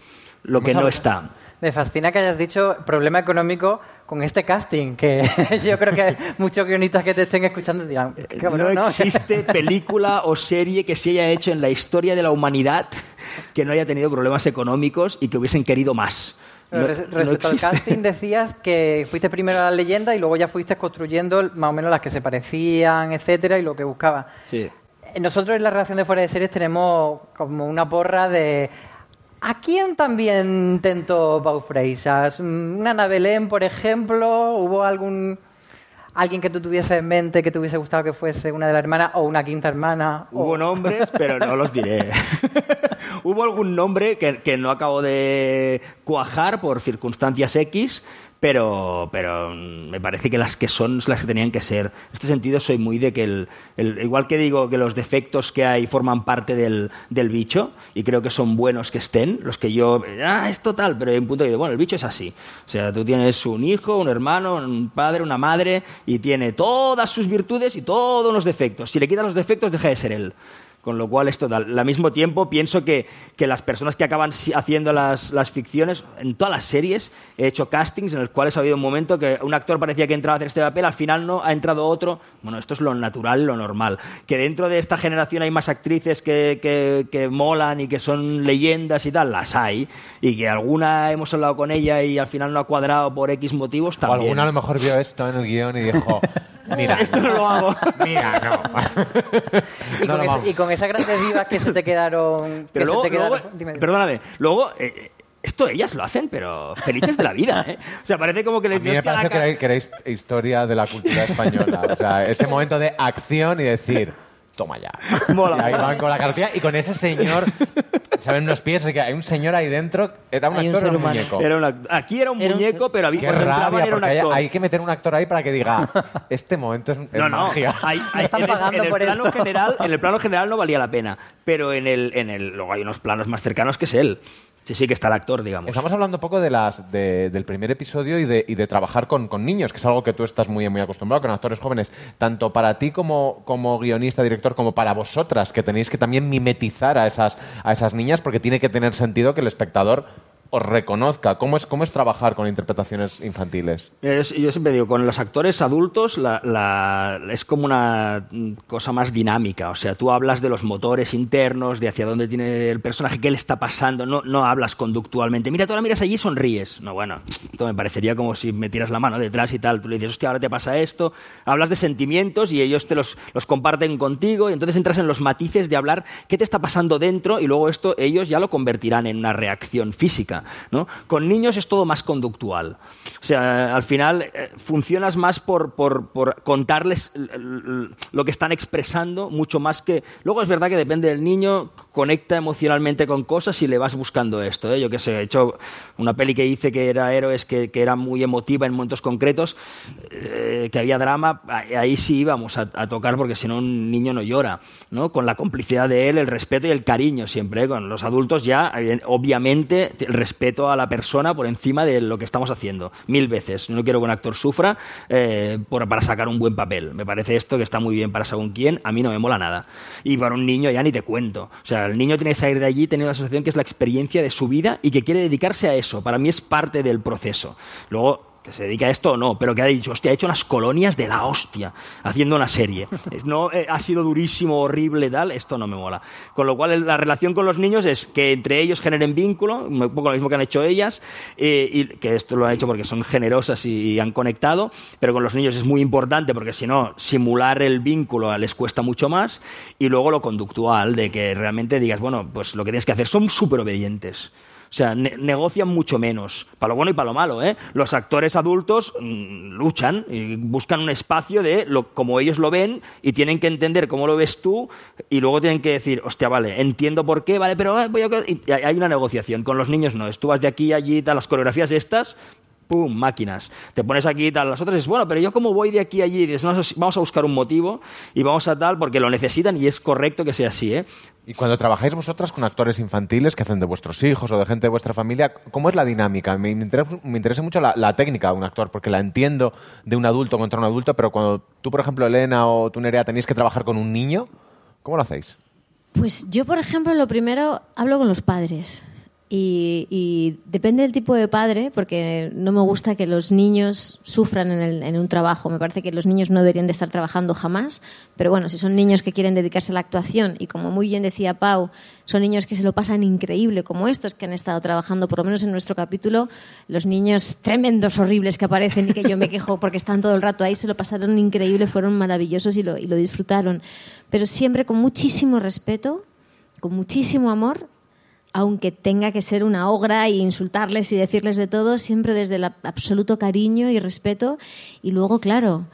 lo que Vamos a no está. Me fascina que hayas dicho problema económico con este casting, que yo creo que muchos guionistas que te estén escuchando dirán, "Qué cabrón, no ¿no?". existe película o serie que se haya hecho en la historia de la humanidad que no haya tenido problemas económicos y que hubiesen querido más. No- res- no respecto al casting decías que fuiste primero a la leyenda y luego ya fuiste construyendo más o menos las que se parecían, etcétera, y lo que buscabas. Sí. Nosotros en la redacción de Fuera de Series tenemos como una porra de... ¿A quién también tentó Pau Freisas? Mm, ¿Una Ana Belén, por ejemplo? ¿Hubo algún... alguien que tú tuvieses en mente que te hubiese gustado que fuese una de las hermanas o una quinta hermana? o- Hubo nombres, pero no los diré. Hubo algún nombre que, que no acabó de cuajar por circunstancias X, pero, pero mm, me parece que las que son las que tenían que ser. En este sentido soy muy de que el, igual que digo que los defectos que hay forman parte del, del bicho y creo que son buenos que estén, los que yo, ah, es total, pero hay un punto que digo, bueno, el bicho es así. O sea, tú tienes un hijo, un hermano, un padre, una madre y tiene todas sus virtudes y todos los defectos. Si le quitas los defectos, deja de ser él. Con lo cual es total. Al mismo tiempo, pienso que, que las personas que acaban haciendo las, las ficciones, en todas las series, he hecho castings en los cuales ha habido un momento que un actor parecía que entraba a hacer este papel, al final no, ha entrado otro. Bueno, esto es lo natural, lo normal. Que dentro de esta generación hay más actrices que, que, que molan y que son leyendas y tal, las hay. Y que alguna hemos hablado con ella y al final no ha cuadrado por X motivos O también. alguna a lo mejor vio esto en el guion y dijo, mira, Esto no lo hago. Mira, no. Y, No, con esa- y con esas grandes divas que se te quedaron... Pero que luego, se te quedaron- luego- perdóname, luego eh, esto ellas lo hacen, pero felices de la vida, ¿eh? O sea, parece como que A les mí me parece que que era his- historia de la cultura española. O sea, ese momento de acción y decir, toma ya. Mola, y ahí van con la cartilla y con ese señor, ¿saben los pies? Que hay un señor ahí dentro, era un Hay un actor ser era un humano. muñeco. Era aquí era un Era un muñeco, ser- pero había, Qué cuando entraban rabia, era un porque hay, actor. hay que meter un actor ahí para que diga, este momento es, es no, no, magia. hay- hay- están en, el- pagando en el por plano esto. general, en el plano general no valía la pena, pero en el, en el, luego hay unos planos más cercanos que es él. Sí, sí, que está el actor, digamos. Estamos hablando un poco de las, de- del primer episodio y de, y de trabajar con, con niños, que es algo que tú estás muy, muy acostumbrado, con actores jóvenes. Tanto para ti como, como guionista, director, como para vosotras, que tenéis que también mimetizar a esas, a esas niñas, porque tiene que tener sentido que el espectador os reconozca. ¿Cómo es, cómo es trabajar con interpretaciones infantiles? Es- yo siempre digo, con los actores adultos la- la- es como una cosa más dinámica. O sea, tú hablas de los motores internos, de hacia dónde tiene el personaje, qué le está pasando. No, no hablas conductualmente. Mira, tú ahora miras allí y sonríes. No, bueno, esto me parecería como si me tiras la mano detrás y tal. Tú le dices, hostia, ahora te pasa esto. Hablas de sentimientos y ellos te los, los comparten contigo y entonces entras en los matices de hablar qué te está pasando dentro y luego esto ellos ya lo convertirán en una reacción física. ¿No? Con niños es todo más conductual. O sea, al final eh, funcionas más por, contarles lo que están expresando, mucho más que... Luego es verdad que depende del niño, conecta emocionalmente con cosas y le vas buscando esto. ¿eh? Yo que sé, he hecho una peli que hice que era héroes, que, que era muy emotiva en momentos concretos, eh, que había drama, ahí sí íbamos a, a tocar porque si no un niño no llora, ¿no? Con la complicidad de él, el respeto y el cariño siempre. ¿eh? Con los adultos ya, obviamente, el respeto a la persona por encima de lo que estamos haciendo. Mil veces. No quiero que un actor sufra eh, por- para sacar un buen papel. Me parece esto que está muy bien para según quién, a mí no me mola nada. Y para un niño ya ni te cuento. O sea, el niño tiene que salir de allí teniendo la sensación que es la experiencia de su vida y que quiere dedicarse a eso. Para mí es parte del proceso. Luego, que se dedica a esto o no, pero que ha dicho, hostia, ha hecho unas colonias de la hostia haciendo una serie. No eh, ha sido durísimo, horrible, tal, esto no me mola. Con lo cual, la relación con los niños es que entre ellos generen vínculo, un poco lo mismo que han hecho ellas, eh, y que esto lo han hecho porque son generosas y, y han conectado, pero con los niños es muy importante porque si no, simular el vínculo les cuesta mucho más, y luego lo conductual, de que realmente digas, bueno, pues lo que tienes que hacer son súper obedientes. O sea, ne- negocian mucho menos, para lo bueno y para lo malo. ¿eh? Los actores adultos mm, luchan y buscan un espacio de lo, como ellos lo ven y tienen que entender cómo lo ves tú y luego tienen que decir, hostia, vale, entiendo por qué, vale, pero eh, voy a... y hay una negociación. Con los niños no, es tú vas de aquí a allí, tal, las coreografías estas, ¡pum! máquinas. Te pones aquí y tal. Las otras es, bueno, pero yo como voy de aquí a allí, dices, "No, vamos a buscar un motivo y vamos a tal porque lo necesitan y es correcto que sea así, ¿eh? Y cuando trabajáis vosotras con actores infantiles que hacen de vuestros hijos o de gente de vuestra familia, ¿cómo es la dinámica? Me interesa, me interesa mucho la, la técnica de un actor, porque la entiendo de un adulto contra un adulto, pero cuando tú, por ejemplo, Elena o tú, Nerea, tenéis que trabajar con un niño, ¿cómo lo hacéis? Pues yo, por ejemplo, lo primero hablo con los padres. Y, depende del tipo de padre, porque no me gusta que los niños sufran en, el- en un trabajo. Me parece que los niños no deberían de estar trabajando jamás. Pero bueno, si son niños que quieren dedicarse a la actuación y como muy bien decía Pau, son niños que se lo pasan increíble, como estos que han estado trabajando, por lo menos en nuestro capítulo, los niños tremendos, horribles que aparecen y que yo me quejo porque están todo el rato ahí, se lo pasaron increíble, fueron maravillosos y lo, y lo disfrutaron. Pero siempre con muchísimo respeto, con muchísimo amor aunque tenga que ser una ogra y insultarles y decirles de todo, siempre desde el ab- absoluto cariño y respeto. Y luego, claro,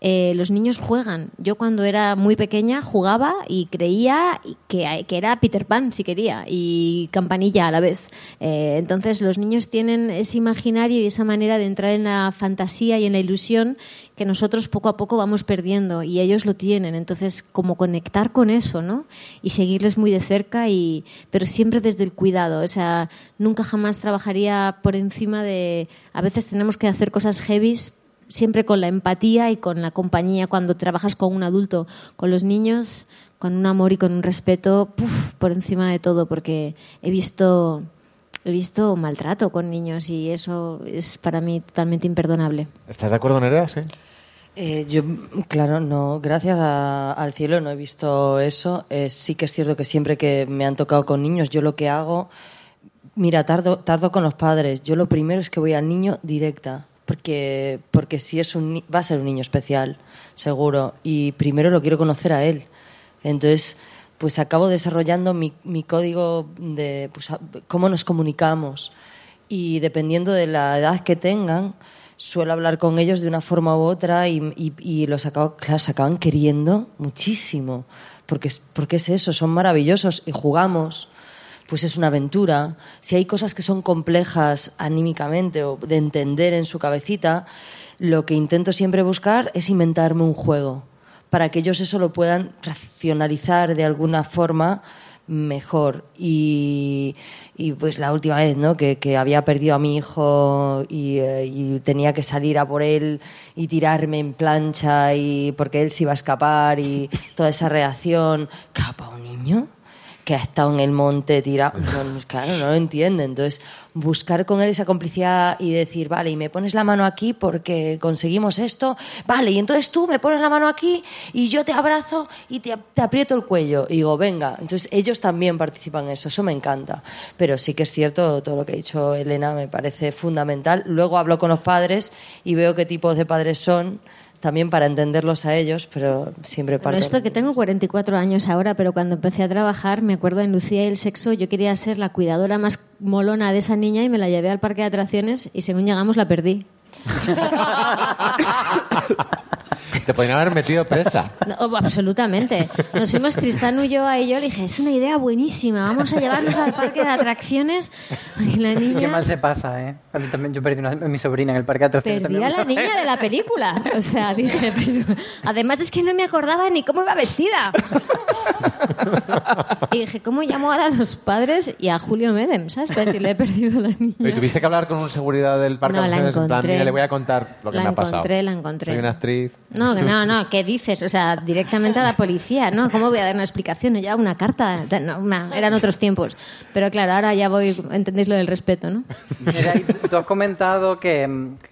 eh, los niños juegan. Yo cuando era muy pequeña jugaba y creía que, que era Peter Pan, si quería, y Campanilla a la vez. Eh, entonces los niños tienen ese imaginario y esa manera de entrar en la fantasía y en la ilusión que nosotros poco a poco vamos perdiendo y ellos lo tienen. Entonces, como conectar con eso, ¿no? Y seguirles muy de cerca, y, pero siempre desde el cuidado. O sea, nunca jamás trabajaría por encima de... A veces tenemos que hacer cosas heavies siempre con la empatía y con la compañía cuando trabajas con un adulto. Con los niños, con un amor y con un respeto, puf, por encima de todo, porque he visto... He visto maltrato con niños y eso es para mí totalmente imperdonable. ¿Estás de acuerdo, Nerea? Sí. Eh, yo, claro, no, gracias a- al cielo no he visto eso. Eh, sí que es cierto que siempre que me han tocado con niños, yo lo que hago, mira, tardo, tardo con los padres. Yo lo primero es que voy al niño directa, porque, porque si es un, va a ser un niño especial, seguro, y primero lo quiero conocer a él. Entonces, pues acabo desarrollando mi, mi código de pues, cómo nos comunicamos y dependiendo de la edad que tengan, suelo hablar con ellos de una forma u otra y, y- los acabo, claro, se acaban queriendo muchísimo, porque porque es eso, son maravillosos y jugamos, pues es una aventura. Si hay cosas que son complejas anímicamente o de entender en su cabecita, lo que intento siempre buscar es inventarme un juego para que ellos eso lo puedan racionalizar de alguna forma mejor. Y, y, pues la última vez, ¿no? Que, había perdido a mi hijo y, eh, y tenía que salir a por él y tirarme en plancha y porque él se iba a escapar y toda esa reacción. ¿Capa un niño? Que ha estado en el monte tirado. No, claro, no lo entiende. Entonces, buscar con él esa complicidad y decir, vale, y me pones la mano aquí porque conseguimos esto, vale, y entonces tú me pones la mano aquí y yo te abrazo y te, te aprieto el cuello. Y digo, venga. Entonces, ellos también participan en eso, eso me encanta. Pero sí que es cierto, todo lo que ha dicho Elena me parece fundamental. Luego hablo con los padres y veo qué tipos de padres son. También para entenderlos a ellos, pero siempre parto. esto que tengo 44 años ahora, pero cuando empecé a trabajar, me acuerdo en Lucía y el sexo, yo quería ser la cuidadora más molona de esa niña y me la llevé al parque de atracciones y según llegamos la perdí. Te podrían haber metido presa. No, oh, absolutamente. Nos fuimos Tristán y yo y yo le dije, es una idea buenísima, vamos a llevarnos al parque de atracciones. Y la Qué niña mal se pasa, ¿eh? A mí también yo perdí una, mi sobrina en el parque de atracciones. perdí a la niña de la película. O sea, dije, pero... Además es que no me acordaba ni cómo iba vestida. Y dije, ¿cómo llamo ahora a los padres y a Julio Medem? ¿Sabes? Para decirle, he perdido a la niña. Oye, ¿Tuviste que hablar con un seguridad del parque No, de la atracciones? En plan, le voy a contar lo que La me ha pasado. encontré, la encontré. Soy una actriz. No, que no, no, ¿qué dices? O sea, directamente a la policía, ¿no? ¿Cómo voy a dar una explicación? Ya una carta, no, eran otros tiempos. Pero claro, ahora ya voy, entendéis lo del respeto, ¿no? Mira, y tú has comentado que,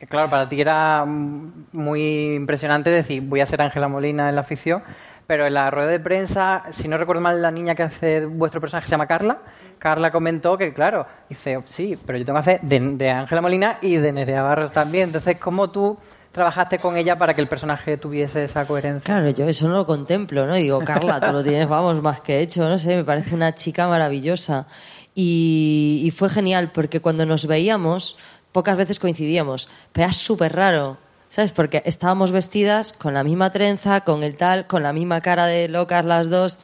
claro, para ti era muy impresionante decir, voy a ser Ángela Molina en la afición, pero en la rueda de prensa, si no recuerdo mal, la niña que hace vuestro personaje se llama Carla. Carla comentó que, claro, dice, sí, pero yo tengo que hacer de Ángela Molina y de Nerea Barros también. Entonces, ¿cómo tú trabajaste con ella para que el personaje tuviese esa coherencia? Claro, yo eso no lo contemplo, ¿no? Digo, Carla, tú lo tienes, vamos, más que hecho, no sé, me parece una chica maravillosa. Y, y fue genial, porque cuando nos veíamos, pocas veces coincidíamos, pero era súper raro, ¿sabes? Porque estábamos vestidas con la misma trenza, con el tal, con la misma cara de locas las dos,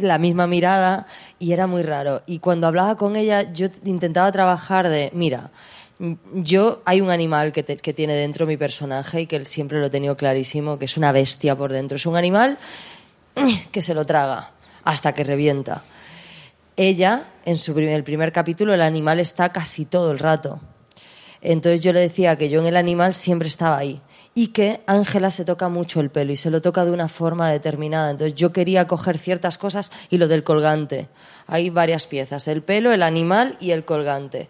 la misma mirada, y era muy raro. Y cuando hablaba con ella, yo intentaba trabajar de, mira, yo hay un animal que, tiene dentro mi personaje y que siempre lo he tenido clarísimo, que es una bestia por dentro. Es un animal que se lo traga hasta que revienta. Ella, en su primer, el primer capítulo, el animal está casi todo el rato. Entonces yo le decía que yo en el animal siempre estaba ahí. y que Ángela se toca mucho el pelo y se lo toca de una forma determinada. Entonces yo quería coger ciertas cosas y lo del colgante. Hay varias piezas, el pelo, el animal y el colgante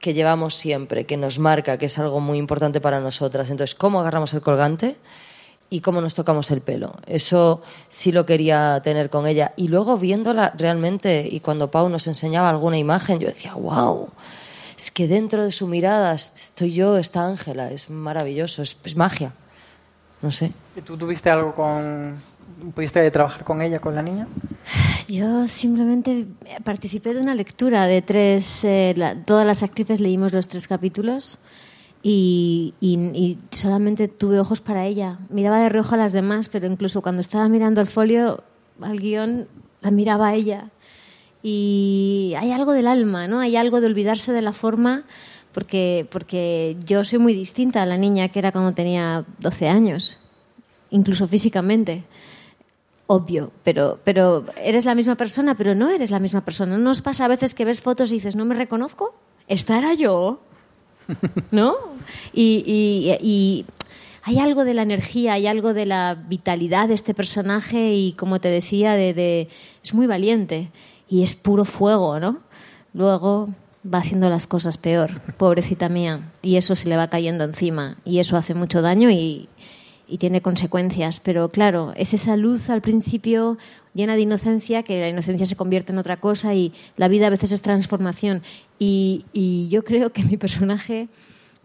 que llevamos siempre, que nos marca, que es algo muy importante para nosotras. Entonces, ¿cómo agarramos el colgante? y cómo nos tocamos el pelo. Eso sí lo quería tener con ella. Y luego viéndola realmente, y cuando Pau nos enseñaba alguna imagen, yo decía, wow, es que dentro de su mirada estoy yo, está Ángela, es maravilloso, es, es magia. No sé. ¿Y tú tuviste algo con... ¿Pudiste trabajar con ella, con la niña? Yo simplemente participé de una lectura de tres, eh, la- todas las actrices leímos los tres capítulos y, y- y solamente tuve ojos para ella. Miraba de reojo a las demás, pero incluso cuando estaba mirando el folio, al guion, la miraba a ella. Y hay algo del alma, ¿no? Hay algo de olvidarse de la forma, porque, porque yo soy muy distinta a la niña que era cuando tenía 12 años, incluso físicamente obvio, pero, pero eres la misma persona, pero no eres la misma persona. ¿No os pasa a veces que ves fotos y dices, no me reconozco? ¿Esta era yo? ¿No? Y, y- y hay algo de la energía, hay algo de la vitalidad de este personaje y, como te decía, de, de- es muy valiente y es puro fuego, ¿no? Luego va haciendo las cosas peor, pobrecita mía, y eso se le va cayendo encima y eso hace mucho daño y, y tiene consecuencias. Pero claro, es esa luz al principio llena de inocencia, que la inocencia se convierte en otra cosa y la vida a veces es transformación. Y, y yo creo que mi personaje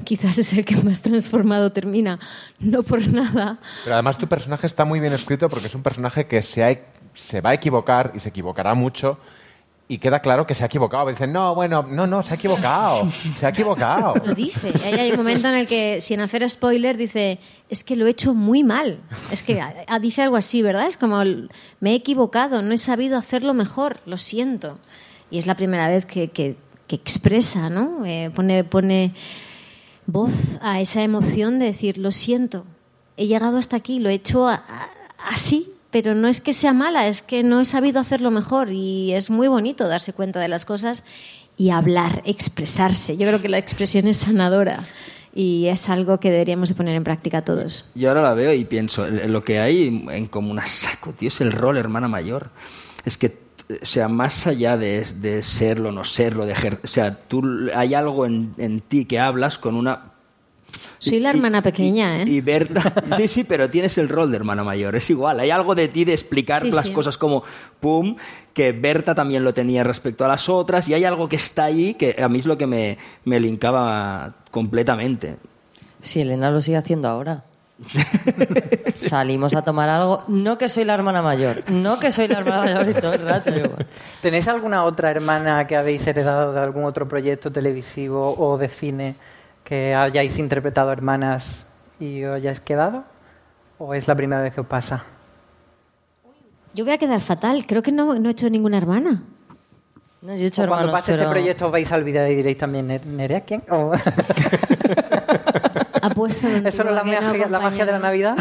quizás es el que más transformado termina, no por nada. Pero además tu personaje está muy bien escrito porque es un personaje que se, ha- se va a equivocar y se equivocará mucho y queda claro que se ha equivocado. Dicen, no, bueno, no, no, se ha equivocado, se ha equivocado. Lo dice. Hay un momento en el que, sin hacer spoiler, dice, es que lo he hecho muy mal. Es que dice algo así, ¿verdad? Es como, me he equivocado, no he sabido hacerlo mejor, lo siento. Y es la primera vez que, que- que expresa, ¿no? Eh, pone, pone voz a esa emoción de decir, lo siento, he llegado hasta aquí, lo he hecho así, pero no es que sea mala, es que no he sabido hacerlo mejor y es muy bonito darse cuenta de las cosas y hablar, expresarse. Yo creo que la expresión es sanadora y es algo que deberíamos de poner en práctica todos. Yo ahora la veo y pienso, en lo que hay en común a saco, tío, es el rol hermana mayor. Es que, o sea, más allá de, de serlo, no serlo, de o sea, tú hay algo en, en ti que hablas con una Soy la hermana pequeña, ¿eh? y Berta, sí, sí, pero tienes el rol de hermana mayor, es igual. Hay algo de ti de explicar Sí, las sí. cosas como pum, que Berta también lo tenía respecto a las otras, y hay algo que está ahí que a mí es lo que me, me linkaba completamente. Si Elena lo sigue haciendo ahora. Salimos a tomar algo. No que soy la hermana mayor. No que soy la hermana mayor y todo el rato. ¿Tenéis alguna otra hermana que habéis heredado de algún otro proyecto televisivo o de cine que hayáis interpretado hermanas y os hayáis quedado? ¿O es la primera vez que os pasa? Yo voy a quedar fatal, creo que no, no he hecho ninguna hermana. No, yo he hecho o cuando hermanos, pase pero- este proyecto os vais a olvidar y diréis también, "¿Ne- ¿Nerea quién? O- Apuesto ¿Eso no es la que no, magia, la magia de la. Navidad?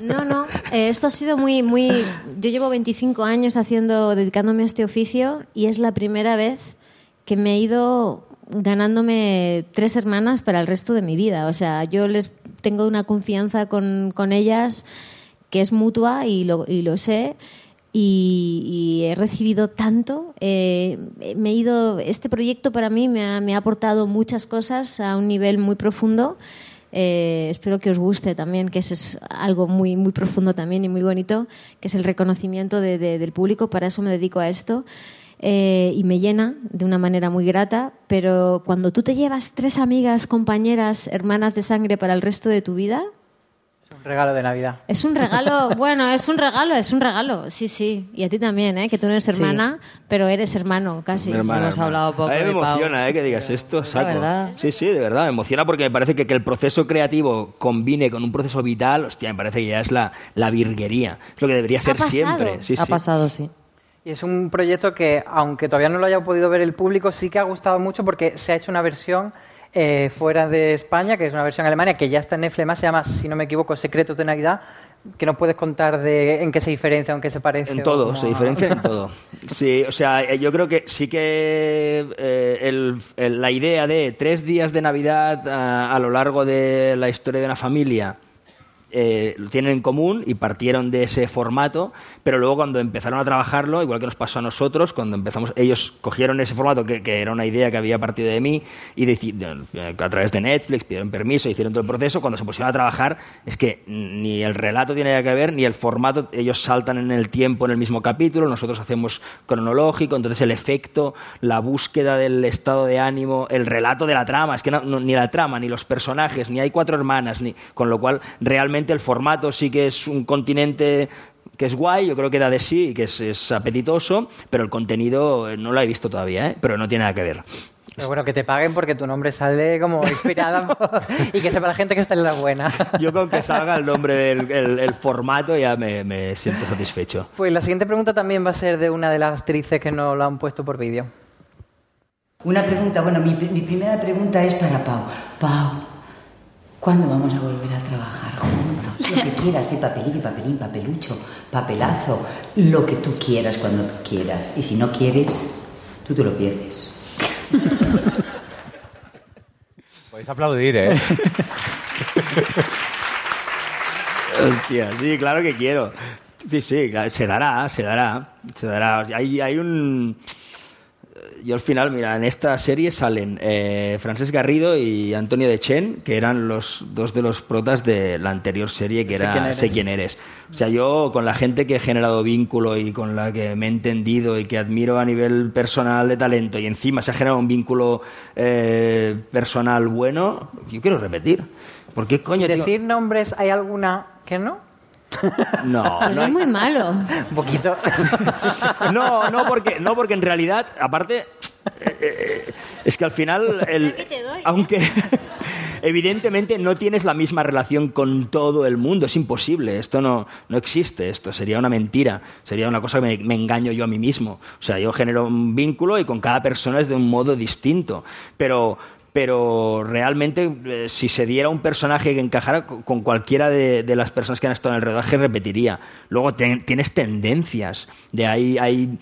No, no. eh, esto ha sido muy, muy. Yo llevo 25 años haciendo, dedicándome a este oficio y es la primera vez que me he ido ganándome tres hermanas para el resto de mi vida. O sea, yo les tengo una confianza con, con ellas que es mutua y lo, y lo sé. Y, he recibido tanto. eh, me he ido. Este proyecto para mí me ha, me ha aportado muchas cosas a un nivel muy profundo. Eh, espero que os guste también, que es algo muy, muy profundo también y muy bonito, que es el reconocimiento de- de- del público. Para eso me dedico a esto. Eh, y me llena de una manera muy grata, pero cuando tú te llevas tres amigas, compañeras, hermanas de sangre para el resto de tu vida, Es un regalo de Navidad. es un regalo, bueno, es un regalo, es un regalo, sí, sí. Y a ti también, ¿eh? que tú no eres Sí. hermana, pero eres hermano casi. Hermana, Hemos hermana. hablado poco A mí me emociona eh, que digas esto, saco. verdad. Sí, sí, de verdad, me emociona porque me parece que, que el proceso creativo combine con un proceso vital, hostia, me parece que ya es la, la virguería. Es lo que debería ser pasado. siempre. Sí, ha sí. pasado, sí. Y es un proyecto que, aunque todavía no lo haya podido ver el público, sí que ha gustado mucho porque se ha hecho una versión eh, fuera de España, que es una versión alemana, que ya está en Netflix, se llama, si no me equivoco, Secretos de Navidad, que nos puedes contar de en qué se diferencia, en qué se parece. En todo, se diferencia en todo. Sí, o sea, eh, yo creo que sí que eh, el- el- la idea de tres días de Navidad a, a lo largo de la historia de una familia eh, lo tienen en común y partieron de ese formato, pero luego cuando empezaron a trabajarlo, igual que nos pasó a nosotros, cuando empezamos, ellos cogieron ese formato que, que era una idea que había partido de mí y de- a través de Netflix pidieron permiso, hicieron todo el proceso, cuando se pusieron a trabajar es que ni el relato tiene que ver, ni el formato, ellos saltan en el tiempo en el mismo capítulo, nosotros hacemos cronológico, entonces el efecto, la búsqueda del estado de ánimo, el relato de la trama, es que no- no- ni la trama, ni los personajes, ni hay cuatro hermanas, ni, con lo cual realmente el formato sí que es un continente que es guay, yo creo que da de sí y que es, es apetitoso, pero el contenido eh, no lo he visto todavía, ¿eh? pero no tiene nada que ver. Pero bueno, que te paguen porque tu nombre sale como inspirada por- y que sepa la gente que está en la buena. Yo con que salga el nombre del el, el formato ya me, me siento satisfecho. Pues la siguiente pregunta también va a ser de una de las actrices que nos lo han puesto por vídeo. Una pregunta, bueno, mi, mi primera pregunta es para Pau. Pau, ¿cuándo vamos a volver a trabajar juntos? Lo que quieras, sí, papelín, papelín, papelucho, papelazo, lo que tú quieras cuando tú quieras. Y si no quieres, tú te lo pierdes. Podéis aplaudir, ¿eh? Hostia, sí, claro que quiero. Sí, sí, se dará, se dará, se dará. Hay, hay un... Yo al final, mira, en esta serie salen eh, Francesc Garrido y Antonio de Chen, que eran los dos de los protas de la anterior serie que Sé era quién. Sé quién eres. O sea, yo con la gente que he generado vínculo y con la que me he entendido y que admiro a nivel personal de talento y encima se ha generado un vínculo eh, personal bueno, yo quiero repetir. ¿Por qué coño? Sin tío? decir nombres, ¿hay alguna que no? No, Pero no es muy malo. Un poquito. No, no porque, no porque en realidad, aparte, eh, eh, es que al final, el- aunque evidentemente no tienes la misma relación con todo el mundo, es imposible, esto no, no existe, esto sería una mentira, sería una cosa que me, me engaño yo a mí mismo. O sea, yo genero un vínculo y con cada persona es de un modo distinto, pero pero realmente eh, si se diera un personaje que encajara co- con cualquiera de, las personas que han estado en el rodaje repetiría. Luego tienes tendencias, de ahí hay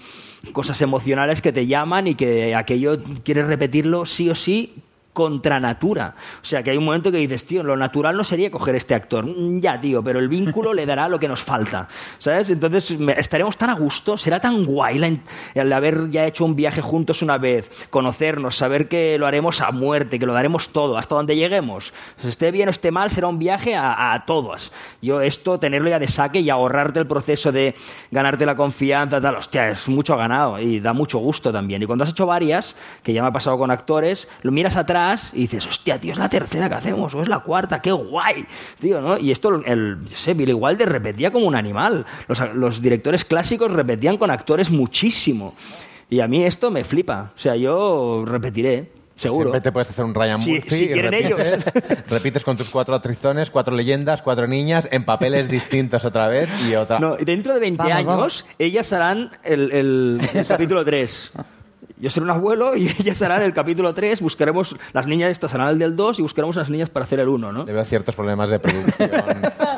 cosas emocionales que te llaman y que aquello quieres repetirlo sí o sí contra natura. O sea, que hay un momento que dices, tío, lo natural no sería coger este actor. Mm, Ya, tío, pero el vínculo le dará lo que nos falta. ¿Sabes? Entonces estaremos tan a gusto, será tan guay la el haber ya hecho un viaje juntos una vez, conocernos, saber que lo haremos a muerte, que lo daremos todo, hasta donde lleguemos. Esté bien o esté mal, será un viaje a, a todas. Yo esto, tenerlo ya de saque y ahorrarte el proceso de ganarte la confianza, tal, hostia, es mucho ganado y da mucho gusto también. Y cuando has hecho varias, que ya me ha pasado con actores, lo miras atrás y dices, hostia, tío, es la tercera que hacemos, o es la cuarta, qué guay, tío, ¿no? Y esto, el, yo sé, Billy Wilder repetía como un animal. Los, los directores clásicos repetían con actores muchísimo. Y a mí esto me flipa. O sea, yo repetiré, seguro. Siempre te puedes hacer un Ryan Si- Murphy si y quieren repites, repites con tus cuatro atrizones, cuatro leyendas, cuatro niñas, en papeles distintos otra vez y otra. No, y dentro de 20 Vamos, años, vamos. ellas harán el, el- el capítulo 3. Yo seré un abuelo y ellas harán el capítulo 3. Buscaremos, las niñas estas harán el del 2 y buscaremos las niñas para hacer el 1, ¿no? Le veo ciertos problemas de producción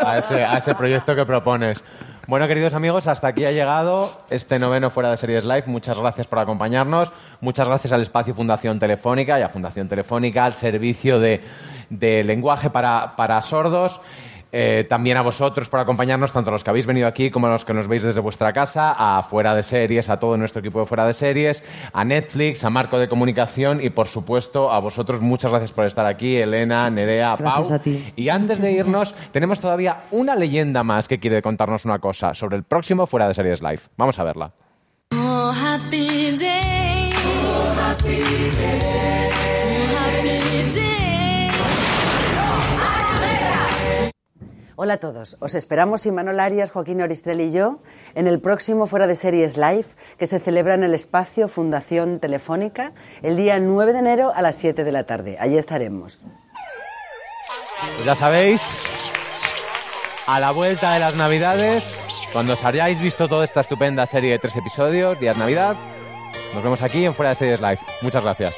a ese, a ese proyecto que propones. Bueno, queridos amigos, hasta aquí ha llegado este noveno Fuera de Series Live. Muchas gracias por acompañarnos. Muchas gracias al espacio Fundación Telefónica y a Fundación Telefónica, al servicio de, de lenguaje para, para sordos. Eh, también a vosotros por acompañarnos, tanto a los que habéis venido aquí como a los que nos veis desde vuestra casa, a Fuera de Series, a todo nuestro equipo de Fuera de Series, a Netflix, a Marco de Comunicación y, por supuesto, a vosotros. Muchas gracias por estar aquí, Elena, Nerea, Pau. Gracias a ti. Y antes de irnos, tenemos todavía una leyenda más que quiere contarnos una cosa sobre el próximo Fuera de Series Live. Vamos a verla. Oh, happy day. Oh, happy day. Hola a todos, os esperamos Imanol Arias, Joaquín Oristrel y yo en el próximo Fuera de Series Live que se celebra en el espacio Fundación Telefónica el día 9 de enero a las 7 de la tarde. Allí estaremos. Pues ya sabéis, a la vuelta de las Navidades, cuando os hayáis visto toda esta estupenda serie de tres episodios, Día de Navidad, nos vemos aquí en Fuera de Series Live. Muchas gracias.